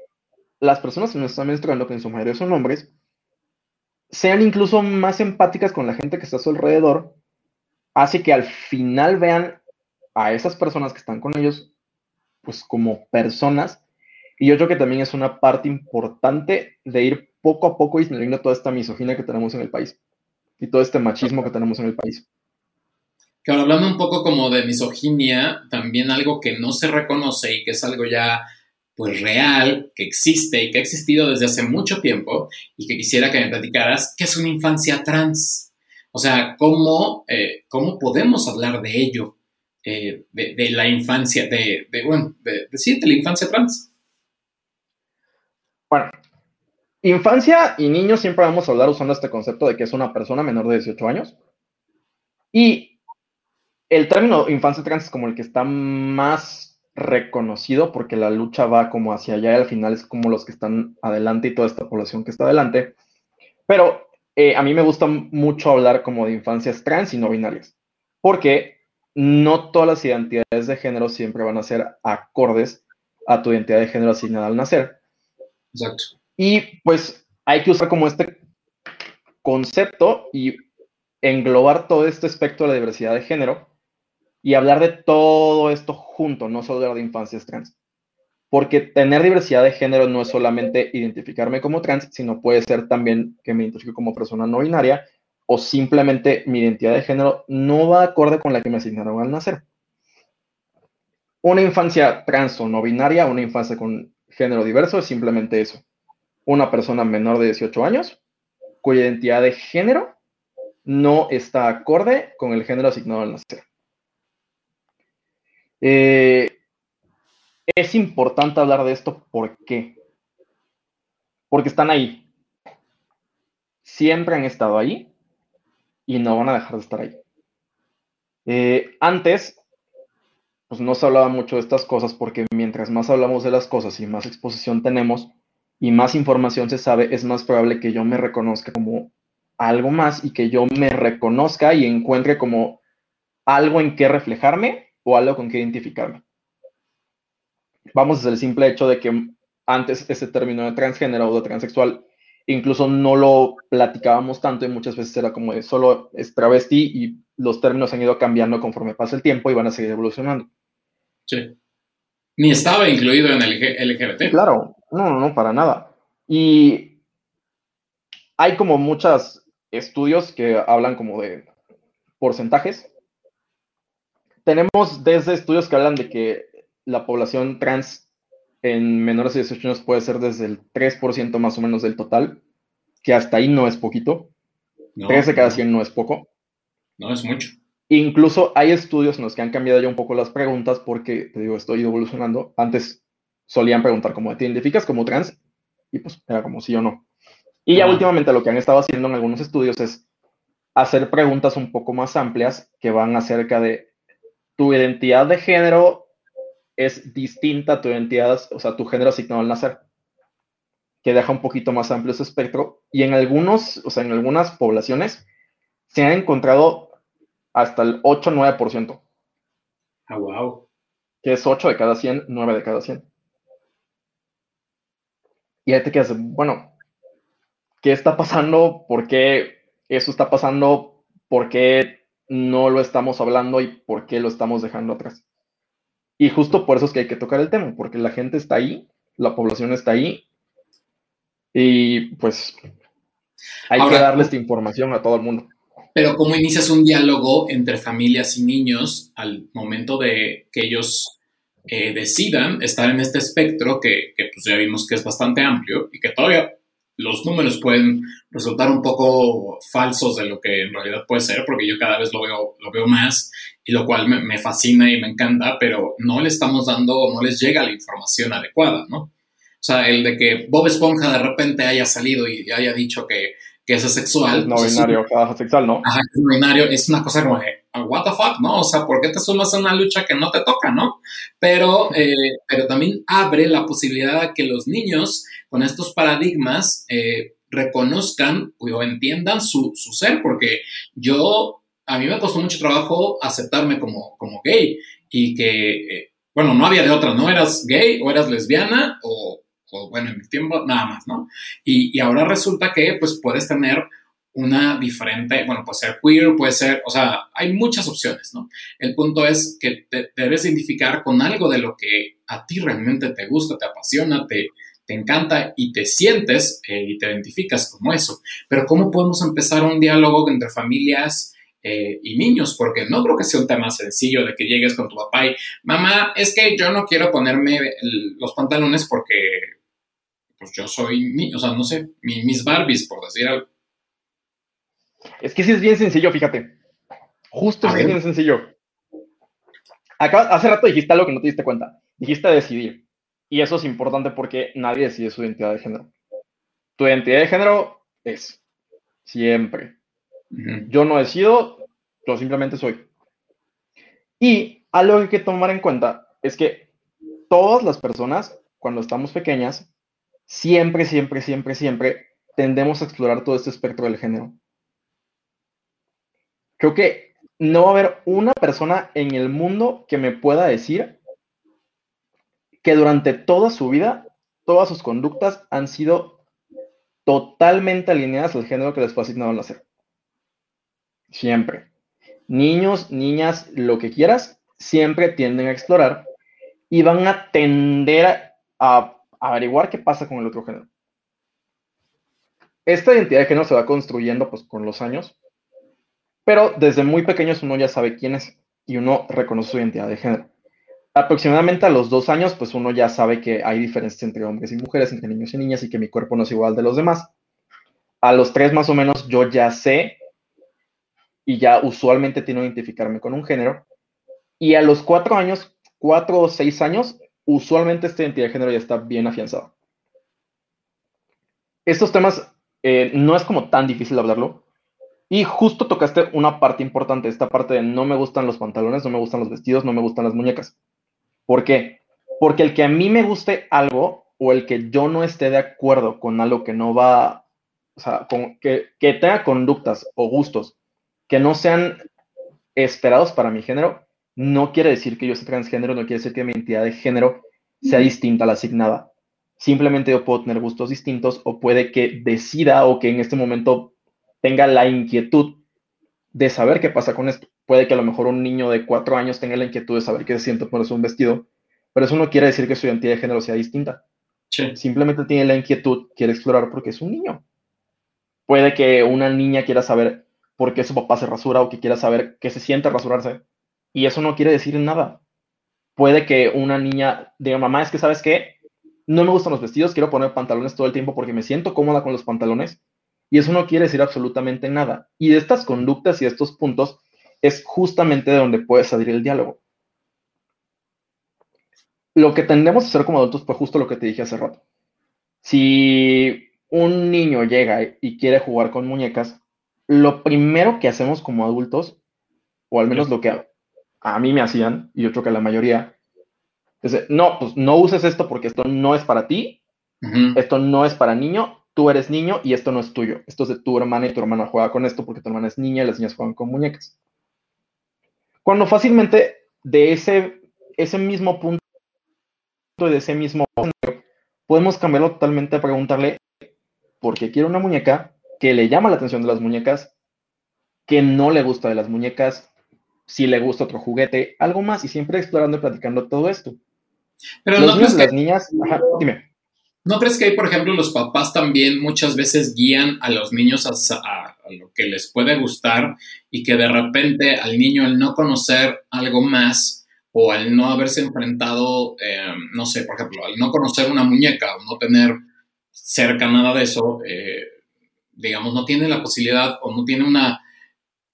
las personas que nos están menstruando, que en su mayoría son hombres, sean incluso más empáticas con la gente que está a su alrededor, hace que al final vean a esas personas que están con ellos, pues como personas. Y yo creo que también es una parte importante de ir poco a poco disminuyendo toda esta misoginia que tenemos en el país y todo este machismo que tenemos en el país. Claro, hablando un poco como de misoginia, también algo que no se reconoce y que es algo ya pues real, que existe y que ha existido desde hace mucho tiempo y que quisiera que me platicaras, ¿qué es una infancia trans? O sea, ¿cómo, eh, cómo podemos hablar de ello, eh, de, la infancia, de, bueno, de, de la infancia trans? Bueno, infancia y niños siempre vamos a hablar usando este concepto de que es una persona menor de 18 años. Y el término infancia trans es como el que está más reconocido porque la lucha va como hacia allá y al final es como los que están adelante y toda esta población que está adelante. Pero eh, a mí me gusta mucho hablar como de infancias trans y no binarias, porque no todas las identidades de género siempre van a ser acordes a tu identidad de género asignada al nacer. Exacto. Y pues hay que usar como este concepto y englobar todo este espectro de la diversidad de género y hablar de todo esto junto, no solo de infancias trans. Porque tener diversidad de género no es solamente identificarme como trans, sino puede ser también que me identifique como persona no binaria o simplemente mi identidad de género no va acorde con la que me asignaron al nacer. Una infancia trans o no binaria, una infancia con género diverso es simplemente eso. Una persona menor de 18 años cuya identidad de género no está acorde con el género asignado al nacer. Eh, es importante hablar de esto, ¿por qué? Porque están ahí. Siempre han estado ahí y no van a dejar de estar ahí. Eh, antes, pues no se hablaba mucho de estas cosas porque mientras más hablamos de las cosas y más exposición tenemos y más información se sabe, es más probable que yo me reconozca como algo más y que yo me reconozca y encuentre como algo en qué reflejarme o algo con que identificarme. Vamos desde el simple hecho de que antes ese término de transgénero o de transexual incluso no lo platicábamos tanto y muchas veces era como de solo es travesti y los términos han ido cambiando conforme pasa el tiempo y van a seguir evolucionando. Sí. Ni estaba incluido en el LGBT. Claro, no, no, no, para nada. Y hay como muchos estudios que hablan como de porcentajes tenemos desde estudios que hablan de que la población trans en menores de 18 años puede ser desde el 3% más o menos del total, que hasta ahí no es poquito. 3 de cada 100 no es poco. No es mucho. Incluso hay estudios en los que han cambiado ya un poco las preguntas porque, te digo, estoy evolucionando. Antes solían preguntar cómo te identificas como trans y pues era como sí o no. Y ya últimamente lo que han estado haciendo en algunos estudios es hacer preguntas un poco más amplias que van acerca de tu identidad de género es distinta a tu identidad, o sea, tu género asignado al nacer, que deja un poquito más amplio ese espectro. Y en algunos, o sea, en algunas poblaciones se han encontrado hasta el 8-9%. Ah, wow. Que es 8 de cada 100, 9 de cada 100. Y ahí te quedas, bueno, ¿qué está pasando? ¿Por qué eso está pasando? ¿Por qué no lo estamos hablando y por qué lo estamos dejando atrás. Y justo por eso es que hay que tocar el tema, porque la gente está ahí, la población está ahí y pues hay que darle esta información a todo el mundo. Pero ¿cómo inicias un diálogo entre familias y niños al momento de que ellos eh, decidan estar en este espectro que, que, pues ya vimos que es bastante amplio y que todavía los números pueden resultar un poco falsos de lo que en realidad puede ser, porque yo cada vez lo veo, lo veo más, y lo cual me, fascina y me encanta, pero no le estamos dando, no les llega la información adecuada, ¿no? O sea, el de que Bob Esponja de repente haya salido y haya dicho que, que es asexual. No pues binario, es, sexual, ¿no? Ajá, es binario, es una cosa como de, ah, what the fuck, ¿no? O sea, ¿por qué te sumas a una lucha que no te toca, ¿no? Pero, eh, pero también abre la posibilidad de que los niños con estos paradigmas eh, reconozcan o entiendan su, ser, porque yo, a mí me costó mucho trabajo aceptarme como, como gay y que, eh, bueno, no había de otra, ¿no? Eras gay o eras lesbiana o, bueno, en mi tiempo nada más, ¿no? Y, y, ahora resulta que pues puedes tener una diferente, bueno, puede ser queer, puede ser, o sea, hay muchas opciones, ¿no? El punto es que te, debes identificar con algo de lo que a ti realmente te gusta, te apasiona, te, te encanta y te sientes eh, y te identificas como eso. Pero ¿cómo podemos empezar un diálogo entre familias eh, y niños? Porque no creo que sea un tema sencillo de que llegues con tu papá y, mamá, es que yo no quiero ponerme los pantalones porque pues yo soy, o sea, no sé, mis Barbies, por decir algo. Es que sí es bien sencillo, fíjate. Justo es bien sencillo. Acá, hace rato dijiste algo que no te diste cuenta. Dijiste decidir. Y eso es importante porque nadie decide su identidad de género. Tu identidad de género es siempre. Yo no decido, yo simplemente soy. Y algo que hay que tomar en cuenta es que todas las personas, cuando estamos pequeñas, siempre, siempre, siempre, siempre tendemos a explorar todo este espectro del género. Creo que no va a haber una persona en el mundo que me pueda decir que durante toda su vida, todas sus conductas han sido totalmente alineadas al género que les fue asignado al nacer. Siempre. Niños, niñas, lo que quieras, siempre tienden a explorar y van a tender a, averiguar qué pasa con el otro género. Esta identidad de género se va construyendo pues, con los años, pero desde muy pequeños uno ya sabe quién es y uno reconoce su identidad de género aproximadamente a los dos años, pues uno ya sabe que hay diferencias entre hombres y mujeres, entre niños y niñas, y que mi cuerpo no es igual de los demás. A los tres más o menos yo ya sé y ya usualmente tiendo a identificarme con un género. Y a los cuatro años, cuatro o seis años, usualmente esta identidad de género ya está bien afianzada. Estos temas eh, no es como tan difícil hablarlo. Y justo tocaste una parte importante, esta parte de no me gustan los pantalones, no me gustan los vestidos, no me gustan las muñecas. ¿Por qué? Porque el que a mí me guste algo o el que yo no esté de acuerdo con algo que no va, o sea, que, que tenga conductas o gustos que no sean esperados para mi género, no quiere decir que yo sea transgénero, no quiere decir que mi identidad de género sea distinta a la asignada. Simplemente yo puedo tener gustos distintos o puede que decida o que en este momento tenga la inquietud de saber qué pasa con esto. Puede que a lo mejor un niño de cuatro años tenga la inquietud de saber qué se siente ponerse un vestido, pero eso no quiere decir que su identidad de género sea distinta. Simplemente tiene la inquietud, quiere explorar porque es un niño. Puede que una niña quiera saber por qué su papá se rasura o que quiera saber qué se siente rasurarse. Y eso no quiere decir nada. Puede que una niña diga, mamá, es que sabes qué, no me gustan los vestidos, quiero poner pantalones todo el tiempo porque me siento cómoda con los pantalones. Y eso no quiere decir absolutamente nada. Y de estas conductas y estos puntos es justamente de donde puede salir el diálogo. Lo que tendemos a hacer como adultos fue justo lo que te dije hace rato. Si un niño llega y quiere jugar con muñecas, lo primero que hacemos como adultos, o al menos lo que a, mí me hacían, y yo creo que a la mayoría, es, no, pues no uses esto porque esto no es para ti, esto no es para niño, tú eres niño y esto no es tuyo, esto es de tu hermana y tu hermana juega con esto porque tu hermana es niña y las niñas juegan con muñecas. Cuando fácilmente de ese, ese mismo punto, de ese mismo punto, podemos cambiarlo totalmente a preguntarle por qué quiere una muñeca, que le llama la atención de las muñecas, que no le gusta de las muñecas, si le gusta otro juguete, algo más, y siempre explorando y platicando todo esto. Pero los niños, las niñas, dime. ¿No crees que hay, por ejemplo, los papás también muchas veces guían a los niños a, lo que les puede gustar y que de repente al niño al no conocer algo más o al no haberse enfrentado, eh, no sé, por ejemplo, al no conocer una muñeca o no tener cerca nada de eso, eh, digamos, no tiene la posibilidad o no tiene una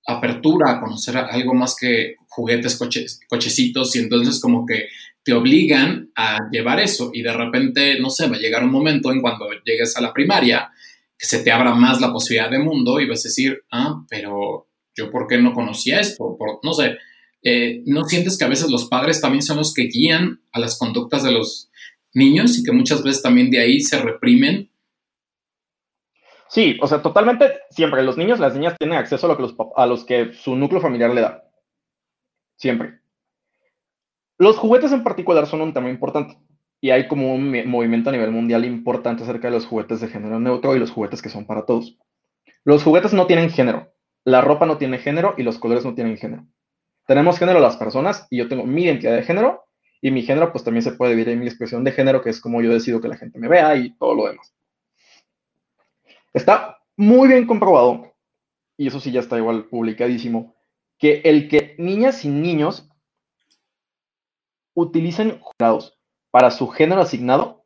apertura a conocer algo más que juguetes, coches, cochecitos y entonces como que te obligan a llevar eso y de repente, no sé, va a llegar un momento en cuando llegues a la primaria que se te abra más la posibilidad de mundo y vas a decir, ah, pero yo por qué no conocía esto, por, no sé, eh, ¿no sientes que a veces los padres también son los que guían a las conductas de los niños y que muchas veces también de ahí se reprimen Sí, o sea, totalmente, siempre los niños, las niñas tienen acceso a lo que a los que su núcleo familiar le da. Siempre. Los juguetes en particular son un tema importante y hay como un movimiento a nivel mundial importante acerca de los juguetes de género neutro y los juguetes que son para todos. Los juguetes no tienen género, la ropa no tiene género y los colores no tienen género. Tenemos género las personas y yo tengo mi identidad de género y mi género pues también se puede dividir en mi expresión de género, que es como yo decido que la gente me vea y todo lo demás. Está muy bien comprobado, y eso sí ya está igual publicadísimo, que el que niñas y niños utilicen jurados para su género asignado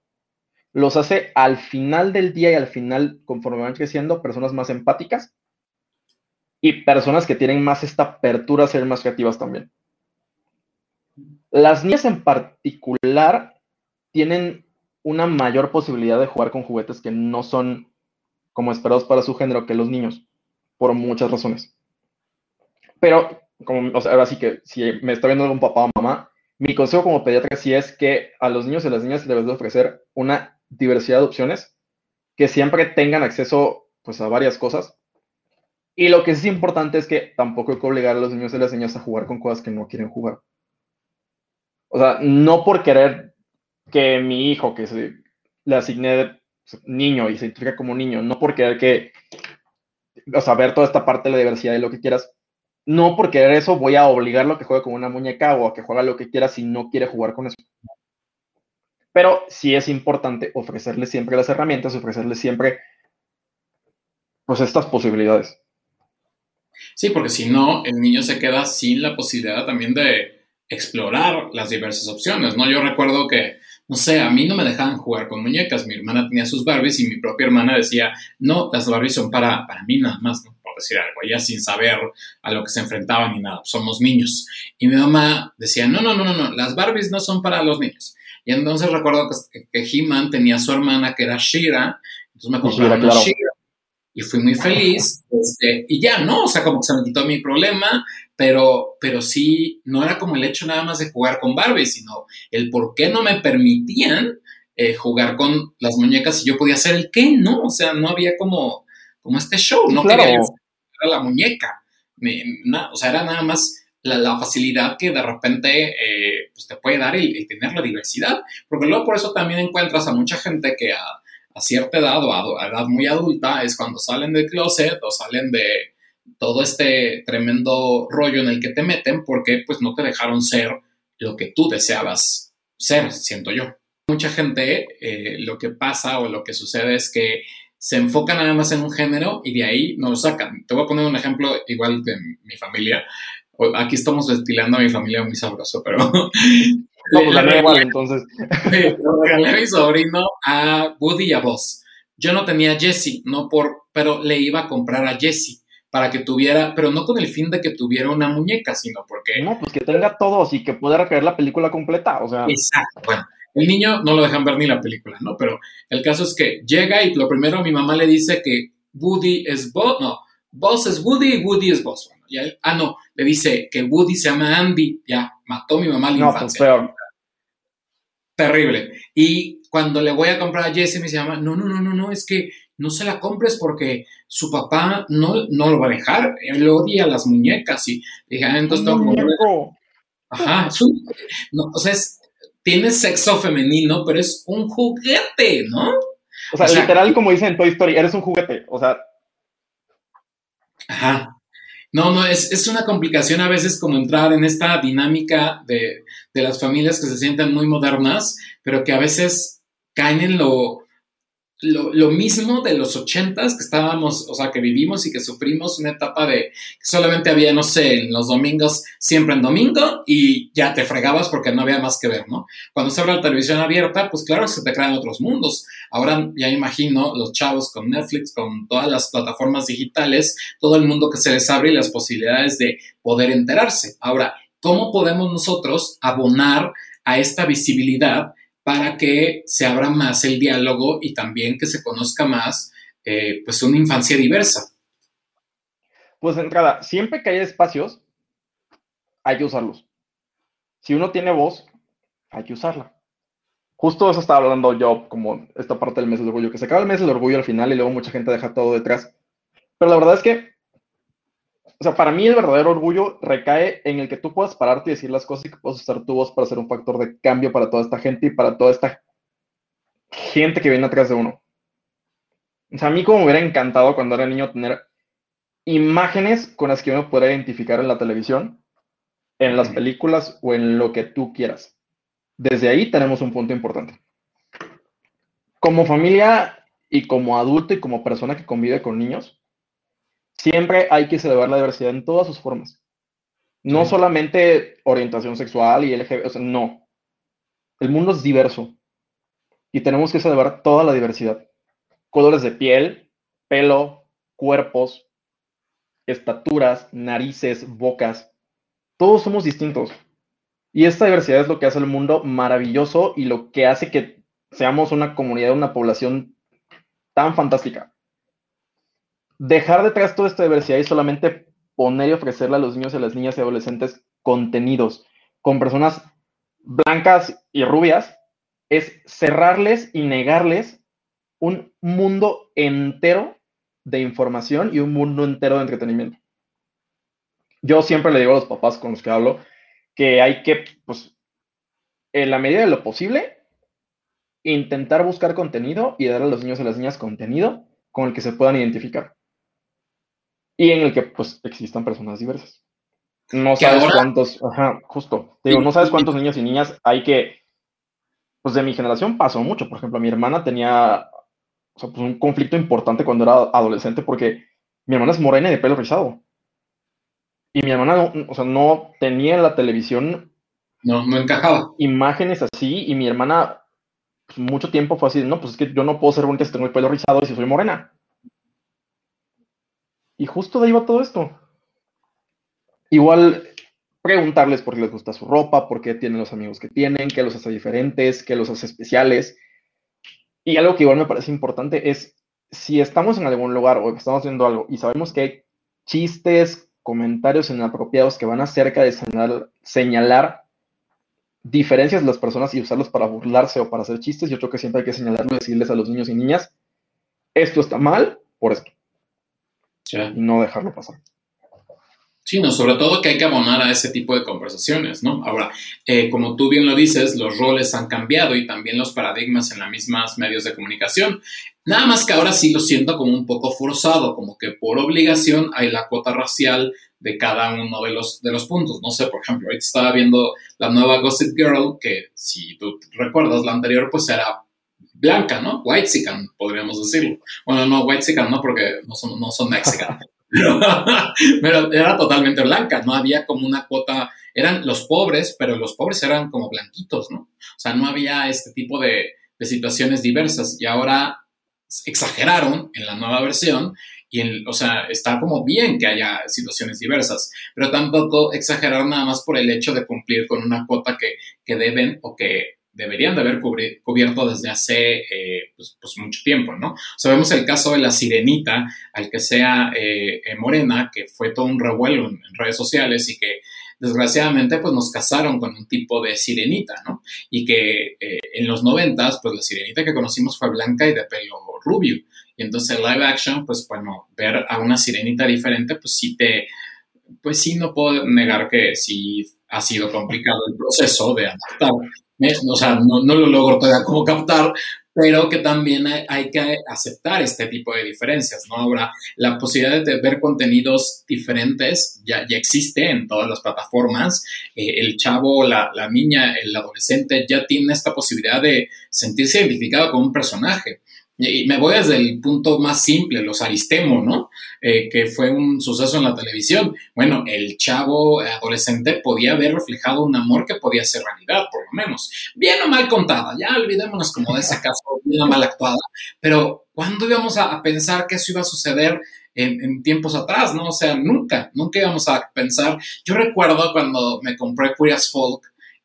los hace al final del día y al final, conforme van creciendo, personas más empáticas y personas que tienen más esta apertura a ser más creativas también. Las niñas en particular tienen una mayor posibilidad de jugar con juguetes que no son como esperados para su género que los niños, por muchas razones. Pero, como, o sea, ahora sí que si me está viendo algún papá o mamá, mi consejo como pediatra sí es que a los niños y las niñas les debes de ofrecer una diversidad de opciones, que siempre tengan acceso pues, a varias cosas. Y lo que es importante es que tampoco hay que obligar a los niños y las niñas a jugar con cosas que no quieren jugar. O sea, no por querer que mi hijo, que se le asigne niño y se identifica como niño, no por querer que, o sea, ver toda esta parte de la diversidad y lo que quieras, no por querer eso voy a obligarlo a que juegue con una muñeca o a que juegue lo que quiera si no quiere jugar con eso. Pero sí es importante ofrecerle siempre las herramientas, ofrecerle siempre, pues, estas posibilidades. Sí, porque si no, el niño se queda sin la posibilidad también de explorar las diversas opciones, ¿no? Yo recuerdo que no sé, a mí no me dejaban jugar con muñecas. Mi hermana tenía sus Barbies y mi propia hermana decía, no, las Barbies son para, para mí nada más, por decir algo, ella sin saber a lo que se enfrentaban ni nada, somos niños. Y mi mamá decía, no, no, no, no, no, las Barbies no son para los niños. Y entonces recuerdo que, que He-Man tenía su hermana que era Shira, entonces me compraron Shira y fui muy feliz. Este, y ya, ¿no? O sea, como que se me quitó mi problema, pero, pero sí, no era como el hecho nada más de jugar con Barbie, sino el por qué no me permitían eh, jugar con las muñecas y yo podía hacer el qué, ¿no? O sea, no había como, como este show, no quería a la muñeca. o sea, era nada más la, facilidad que de repente eh, pues te puede dar el, tener la diversidad, porque luego por eso también encuentras a mucha gente que a a cierta edad o a, edad muy adulta es cuando salen del closet o salen de todo este tremendo rollo en el que te meten porque pues no te dejaron ser lo que tú deseabas ser, siento yo. Mucha gente eh, lo que pasa o lo que sucede es que se enfocan nada más en un género y de ahí no lo sacan. Te voy a poner un ejemplo igual de mi familia. Aquí estamos destilando a mi familia muy sabroso, pero No, pues la igual, entonces. Regalé a mi sobrino a Woody y a vos. Yo no tenía Jesse, no por, pero le iba a comprar a Jesse para que tuviera, pero no con el fin de que tuviera una muñeca, sino porque. No, pues que tenga todos y que pueda recrear la película completa, o sea. Exacto, bueno. El niño no lo dejan ver ni la película, ¿no? Pero el caso es que llega y lo primero mi mamá le dice que Woody es Boss, no, Boss es Woody y Woody es Boss. ah, no, le dice que Woody se llama Andy, ya, mató mi mamá la no, pues infancia terrible. Y cuando le voy a comprar a Jesse me llama, no, no, no, no, no, es que no se la compres porque su papá no, no lo va a dejar, él odia las muñecas y dije, ah, entonces tengo Ajá, no, o sea, tiene sexo femenino, pero es un juguete, ¿no? O sea, literal, como dicen en Toy Story, eres un juguete, o sea. Ajá. No, no, es, es, una complicación a veces como entrar en esta dinámica de, de, las familias que se sienten muy modernas, pero que a veces caen en lo, lo, mismo de los ochentas que estábamos, o sea, que vivimos y que sufrimos una etapa de que solamente había, no sé, en los domingos, siempre en domingo y ya te fregabas porque no había más que ver, ¿no? Cuando se abre la televisión abierta, pues claro, se te crean otros mundos. Ahora ya imagino los chavos con Netflix, con todas las plataformas digitales, todo el mundo que se les abre y las posibilidades de poder enterarse. Ahora, ¿cómo podemos nosotros abonar a esta visibilidad? Para que se abra más el diálogo y también que se conozca más eh, pues una infancia diversa. Pues de entrada, siempre que haya espacios, hay que usarlos. Si uno tiene voz, hay que usarla. Justo eso estaba hablando yo, como esta parte del mes del orgullo, que se acaba el mes del orgullo al final y luego mucha gente deja todo detrás. Pero la verdad es que o sea, para mí el verdadero orgullo recae en el que tú puedas pararte y decir las cosas y que puedas usar tu voz para ser un factor de cambio para toda esta gente y para toda esta gente que viene atrás de uno. O sea, a mí como me hubiera encantado cuando era niño tener imágenes con las que uno pudiera identificar en la televisión, en las películas o en lo que tú quieras. Desde ahí tenemos un punto importante. Como familia y como adulto y como persona que convive con niños, siempre hay que celebrar la diversidad en todas sus formas. No solamente orientación sexual y LGBT, o sea, no. El mundo es diverso y tenemos que celebrar toda la diversidad. Colores de piel, pelo, cuerpos, estaturas, narices, bocas. Todos somos distintos. Y esta diversidad es lo que hace el mundo maravilloso y lo que hace que seamos una comunidad, una población tan fantástica dejar detrás toda esta diversidad y solamente poner y ofrecerle a los niños y a las niñas y adolescentes contenidos con personas blancas y rubias es cerrarles y negarles un mundo entero de información y un mundo entero de entretenimiento. Yo siempre le digo a los papás con los que hablo que hay que, pues, en la medida de lo posible, intentar buscar contenido y dar a los niños y a las niñas contenido con el que se puedan identificar y en el que pues existan personas diversas. No sabes cuántos, ajá, justo, digo, no sabes cuántos niños y niñas hay que, pues de mi generación pasó mucho, por ejemplo, mi hermana tenía o sea, pues, un conflicto importante cuando era adolescente porque mi hermana es morena y de pelo rizado. Y mi hermana, no, o sea, no tenía en la televisión. No, no encajaba. Imágenes así, y mi hermana, pues, mucho tiempo fue así, no, pues es que yo no puedo ser bonita si tengo el pelo rizado y si soy morena. Y justo de ahí va todo esto. Igual preguntarles por qué les gusta su ropa, por qué tienen los amigos que tienen, qué los hace diferentes, qué los hace especiales. Y algo que igual me parece importante es, si estamos en algún lugar o estamos haciendo algo y sabemos que hay chistes, comentarios inapropiados que van acerca de señalar, señalar diferencias de las personas y usarlos para burlarse o para hacer chistes, yo creo que siempre hay que señalarlo y decirles a los niños y niñas, esto está mal por esto no dejarlo pasar. Sí, no, sobre todo que hay que abonar a ese tipo de conversaciones, ¿no? Ahora, eh, como tú bien lo dices, los roles han cambiado y también los paradigmas en las mismas medios de comunicación. Nada más que ahora sí lo siento como un poco forzado, como que por obligación hay la cuota racial de cada uno de los, de los puntos. No sé, por ejemplo, ahorita estaba viendo la nueva Gossip Girl, que si tú recuerdas la anterior, pues era blanca, ¿no? White podríamos decirlo. Bueno, no, White no, porque no son, no son mexicanos. pero, era totalmente blanca, no había como una cuota, eran los pobres, pero los pobres eran como blanquitos, ¿no? O sea, no había este tipo de, de situaciones diversas y ahora exageraron en la nueva versión y, o sea, está como bien que haya situaciones diversas, pero tampoco exageraron nada más por el hecho de cumplir con una cuota que, que deben o que deberían de haber cubierto desde hace eh, pues, pues, mucho tiempo, ¿no? Sabemos el caso de la sirenita, al que sea eh, eh, morena, que fue todo un revuelo en, redes sociales y que desgraciadamente pues nos casaron con un tipo de sirenita, ¿no? Y que en los noventas pues la sirenita que conocimos fue blanca y de pelo rubio. Y entonces live action, pues bueno, ver a una sirenita diferente, pues sí te, pues sí no puedo negar que sí ha sido complicado el proceso de adaptar o sea, no, lo logro todavía como captar, pero que también hay, que aceptar este tipo de diferencias, ¿no? Ahora, la posibilidad de ver contenidos diferentes ya, ya existe en todas las plataformas. Eh, el chavo, la, la, niña, el adolescente ya tiene esta posibilidad de sentirse identificado con un personaje. Y me voy desde el punto más simple, los Aristemo, ¿no? Eh, que fue un suceso en la televisión. Bueno, el chavo adolescente podía haber reflejado un amor que podía ser realidad, por lo menos. Bien o mal contada, ya olvidémonos como de ese caso, bien o mal actuada. Pero, ¿cuándo íbamos a, pensar que eso iba a suceder en, en, tiempos atrás, ¿no? O sea, nunca, nunca íbamos a pensar. Yo recuerdo cuando me compré Curious Folk,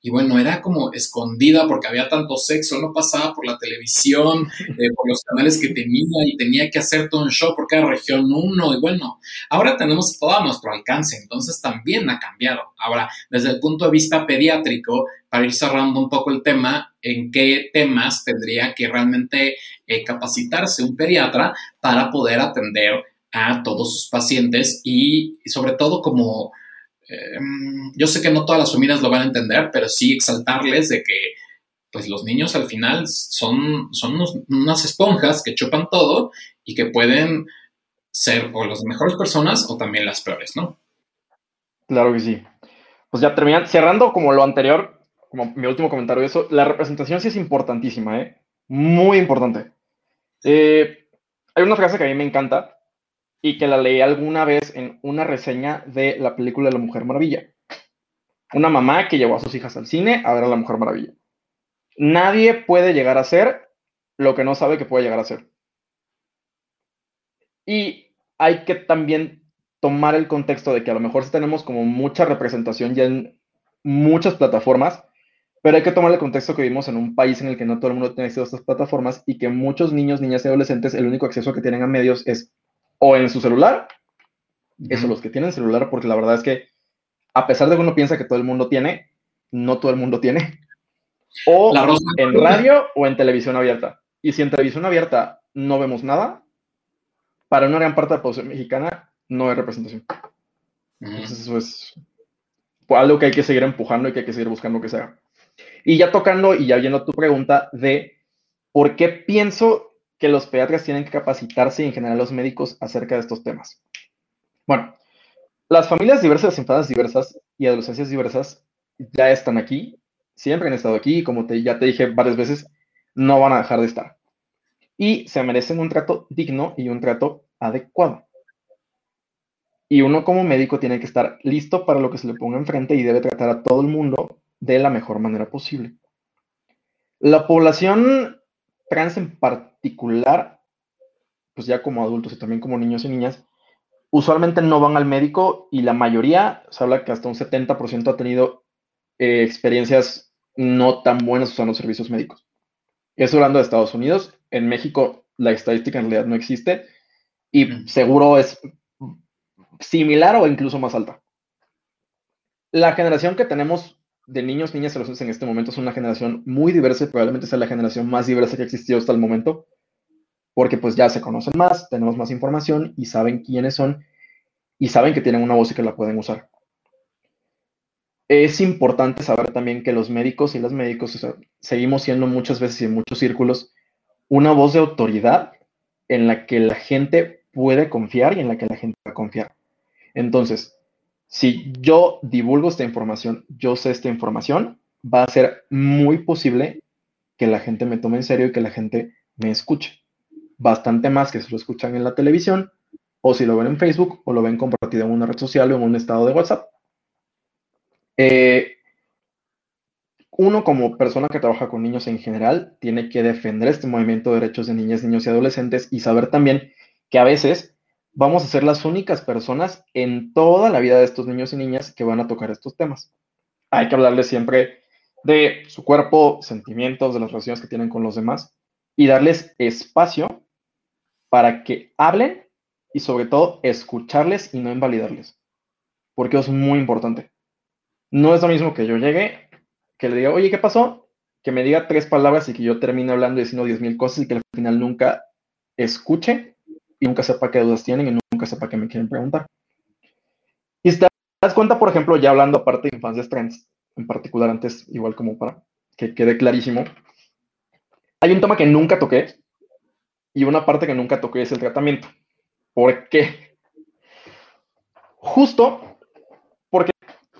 y bueno, era como escondida porque había tanto sexo, no pasaba por la televisión, eh, por los canales que tenía y tenía que hacer todo un show por cada región uno. Y bueno, ahora tenemos todo a nuestro alcance, entonces también ha cambiado. Ahora, desde el punto de vista pediátrico, para ir cerrando un poco el tema, en qué temas tendría que realmente eh, capacitarse un pediatra para poder atender a todos sus pacientes y sobre todo como Em, yo sé que no todas las familias lo van a entender, pero sí exaltarles de que pues los niños al final son, son unas esponjas que chupan todo y que pueden ser o las mejores personas o también las peores, ¿no? Claro que sí. Pues ya terminando, cerrando como lo anterior, como mi último comentario de eso, la representación sí es importantísima, ¿eh? Muy importante. Eh, hay una frase que a mí me encanta, y que la leí alguna vez en una reseña de la película La Mujer Maravilla. Una mamá que llevó a sus hijas al cine a ver a La Mujer Maravilla. Nadie puede llegar a ser lo que no sabe que puede llegar a ser. Y hay que también tomar el contexto de que a lo mejor sí tenemos como mucha representación ya en muchas plataformas, pero hay que tomar el contexto que vivimos en un país en el que no todo el mundo tiene acceso a estas plataformas y que muchos niños, niñas y adolescentes el único acceso que tienen a medios es o en su celular, eso los que tienen celular, porque la verdad es que a pesar de que uno piensa que todo el mundo tiene, no todo el mundo tiene. O en radio o en televisión abierta. Y si en televisión abierta no vemos nada, para una gran parte de la población mexicana no hay representación. Entonces eso es algo que hay que seguir empujando y que hay que seguir buscando que sea. Y ya tocando y ya viendo tu pregunta de por qué pienso que los pediatras tienen que capacitarse y en general los médicos acerca de estos temas. Bueno, las familias diversas, las diversas y adolescencias diversas ya están aquí, siempre han estado aquí y como te, ya te dije varias veces, no van a dejar de estar. Y se merecen un trato digno y un trato adecuado. Y uno como médico tiene que estar listo para lo que se le ponga enfrente y debe tratar a todo el mundo de la mejor manera posible. La población trans en particular, pues ya como adultos y también como niños y niñas, usualmente no van al médico y la mayoría, se habla que hasta un 70% ha tenido eh, experiencias no tan buenas usando servicios médicos. Eso hablando de Estados Unidos. En México la estadística en realidad no existe y seguro es similar o incluso más alta. La generación que tenemos de niños, niñas y adolescentes en este momento es una generación muy diversa y probablemente sea la generación más diversa que ha existido hasta el momento, porque pues ya se conocen más, tenemos más información y saben quiénes son y saben que tienen una voz y que la pueden usar. Es importante saber también que los médicos y las médicos seguimos siendo muchas veces y en muchos círculos una voz de autoridad en la que la gente puede confiar y en la que la gente va a confiar. Entonces, si yo divulgo esta información, yo sé esta información, va a ser muy posible que la gente me tome en serio y que la gente me escuche. Bastante más que si lo escuchan en la televisión, o si lo ven en Facebook, o lo ven compartido en una red social o en un estado de WhatsApp. Eh, uno como persona que trabaja con niños en general tiene que defender este movimiento de derechos de niñas, niños y adolescentes y saber también que a veces vamos a ser las únicas personas en toda la vida de estos niños y niñas que van a tocar estos temas. Hay que hablarles siempre de su cuerpo, sentimientos, de las relaciones que tienen con los demás y darles espacio para que hablen y sobre todo escucharles y no invalidarles, porque es muy importante. No es lo mismo que yo llegue, que le diga, oye, ¿qué pasó? Que me diga tres palabras y que yo termine hablando y diciendo diez mil cosas y que al final nunca escuche nunca sepa qué dudas tienen y nunca sepa qué me quieren preguntar. Y te das cuenta, por ejemplo, ya hablando aparte de infancias trans, en particular antes, igual como para que quede clarísimo, hay un tema que nunca toqué y una parte que nunca toqué es el tratamiento. ¿Por qué? Justo porque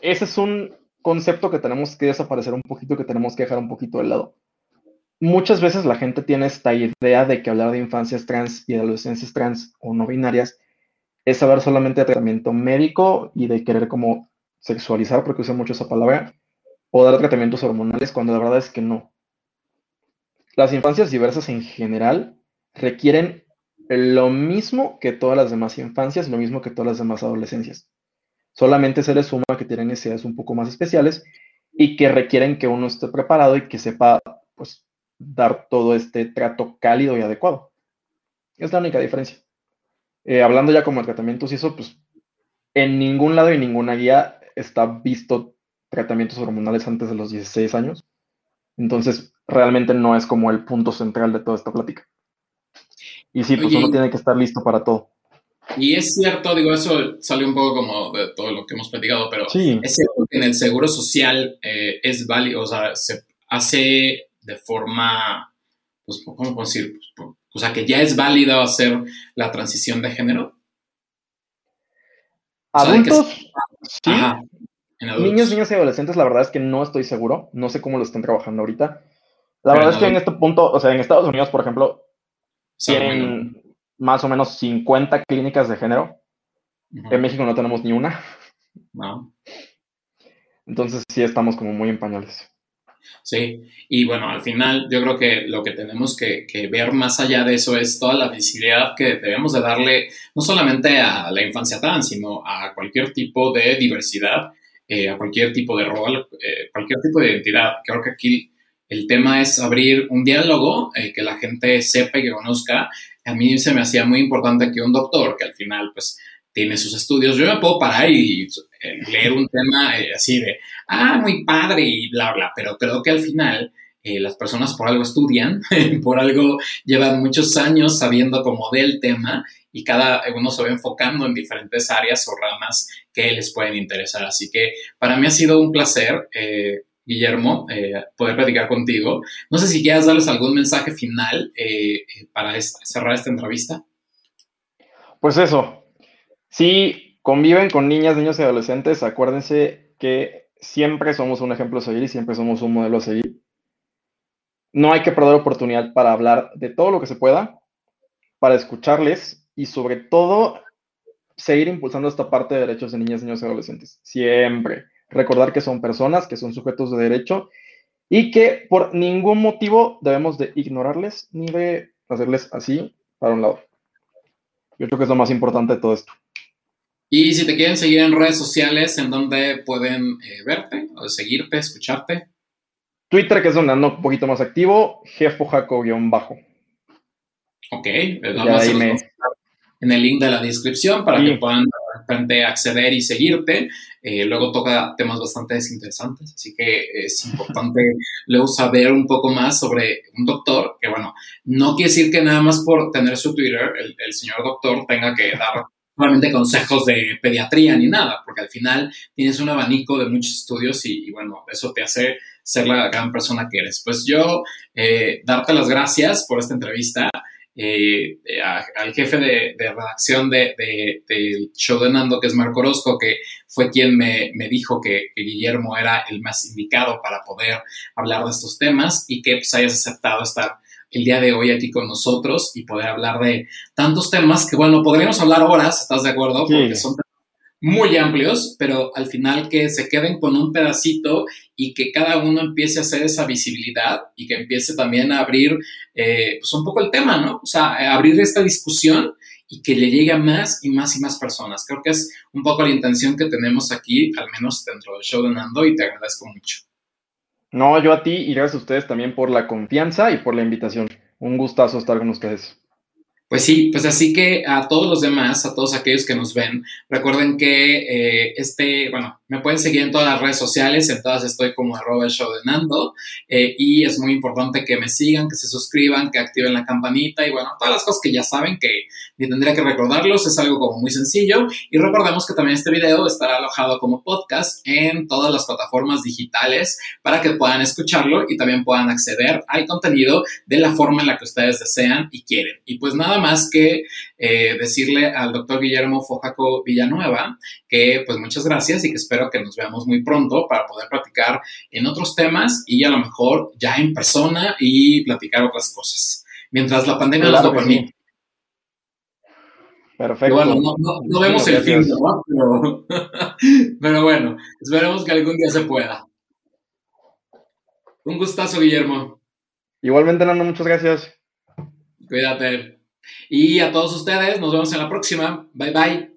ese es un concepto que tenemos que desaparecer un poquito, que tenemos que dejar un poquito de lado. Muchas veces la gente tiene esta idea de que hablar de infancias trans y adolescencias trans o no binarias es saber solamente de tratamiento médico y de querer como sexualizar, porque usa mucho esa palabra, o dar tratamientos hormonales, cuando la verdad es que no. Las infancias diversas en general requieren lo mismo que todas las demás infancias, lo mismo que todas las demás adolescencias. Solamente se les suma que tienen necesidades un poco más especiales y que requieren que uno esté preparado y que sepa, pues, dar todo este trato cálido y adecuado. Es la única diferencia. Eh, hablando ya como de tratamientos y eso, pues en ningún lado y ninguna guía está visto tratamientos hormonales antes de los 16 años. Entonces, realmente no es como el punto central de toda esta plática. Y sí, pues uno tiene que estar listo para todo. Y es cierto, digo, eso sale un poco como de todo lo que hemos platicado, pero es cierto que en el seguro social eh, es válido, o sea, se hace de forma, pues, ¿cómo puedo decir? O sea, que ya es válido hacer la transición de género. Adultos, sí. Niños, niños y adolescentes, la verdad es que no estoy seguro. No sé cómo lo están trabajando ahorita. La verdad es que en este punto, o sea, en Estados Unidos, por ejemplo, tienen más o menos 50 clínicas de género. En México no tenemos ni una. No. Entonces sí estamos como muy en pañales. Sí, y bueno, al final yo creo que lo que tenemos que, ver más allá de eso es toda la visibilidad que debemos de darle no solamente a la infancia trans, sino a cualquier tipo de diversidad, eh, a cualquier tipo de rol, eh, cualquier tipo de identidad. Creo que aquí el tema es abrir un diálogo, eh, que la gente sepa y que conozca. A mí se me hacía muy importante que un doctor, que al final pues tiene sus estudios, yo me puedo parar y leer un tema así de, ah, muy padre y bla, bla, pero creo que al final eh, las personas por algo estudian, por algo llevan muchos años sabiendo como del tema y cada uno se va enfocando en diferentes áreas o ramas que les pueden interesar. Así que para mí ha sido un placer, eh, Guillermo, eh, poder platicar contigo. No sé si quieras darles algún mensaje final para cerrar esta entrevista. Pues eso, si conviven con niñas, niños y adolescentes, acuérdense que siempre somos un ejemplo a seguir y siempre somos un modelo a seguir. No hay que perder oportunidad para hablar de todo lo que se pueda, para escucharles y sobre todo seguir impulsando esta parte de derechos de niñas, niños y adolescentes. Siempre. Recordar que son personas, que son sujetos de derecho y que por ningún motivo debemos de ignorarles ni de hacerles así para un lado. Yo creo que es lo más importante de todo esto. Y si te quieren seguir en redes sociales, ¿en dónde pueden eh, verte o seguirte, escucharte? Twitter, que es donde ando un poquito más activo, jefojaco-bajo. Ok, les vamos a en el link de la descripción para que puedan acceder y seguirte. Eh, luego toca temas bastante interesantes, así que es importante luego saber un poco más sobre un doctor, que bueno, no quiere decir que nada más por tener su Twitter, el señor doctor tenga que dar solamente consejos de pediatría ni nada, porque al final tienes un abanico de muchos estudios y, bueno, eso te hace ser la gran persona que eres. Pues yo, eh, darte las gracias por esta entrevista. Eh, al jefe de, redacción del de, show de Nando, que es Marco Orozco, que fue quien me, dijo que, Guillermo era el más indicado para poder hablar de estos temas y que pues hayas aceptado estar el día de hoy aquí con nosotros y poder hablar de tantos temas que, bueno, podríamos hablar horas, ¿estás de acuerdo? Porque son muy amplios, pero al final que se queden con un pedacito y que cada uno empiece a hacer esa visibilidad y que empiece también a abrir eh, pues un poco el tema, ¿no? O sea, abrir esta discusión y que le llegue a más y más y más personas. Creo que es un poco la intención que tenemos aquí, al menos dentro del show de Nando, y te agradezco mucho. No, yo a ti y gracias a ustedes también por la confianza y por la invitación. Un gustazo estar con ustedes. Pues sí, pues así que a todos los demás, a todos aquellos que nos ven, recuerden que eh, este, bueno, me pueden seguir en todas las redes sociales, en todas estoy como arroba show de Nando, eh, y es muy importante que me sigan, que se suscriban, que activen la campanita y bueno, todas las cosas que ya saben que ni tendría que recordarlos, es algo como muy sencillo, y recordemos que también este video estará alojado como podcast en todas las plataformas digitales para que puedan escucharlo y también puedan acceder al contenido de la forma en la que ustedes desean y quieren. Y pues nada más que eh, decirle al doctor Guillermo Fojaco Villanueva que pues muchas gracias y que espero que nos veamos muy pronto para poder platicar en otros temas y a lo mejor ya en persona y platicar otras cosas. Mientras la pandemia nos lo permite. Perfecto. bueno, no, vemos el fin, ¿no? pero bueno, esperemos que algún día se pueda. Un gustazo, Guillermo. Igualmente, Nando, muchas gracias. Cuídate. Y a todos ustedes, nos vemos en la próxima. Bye bye.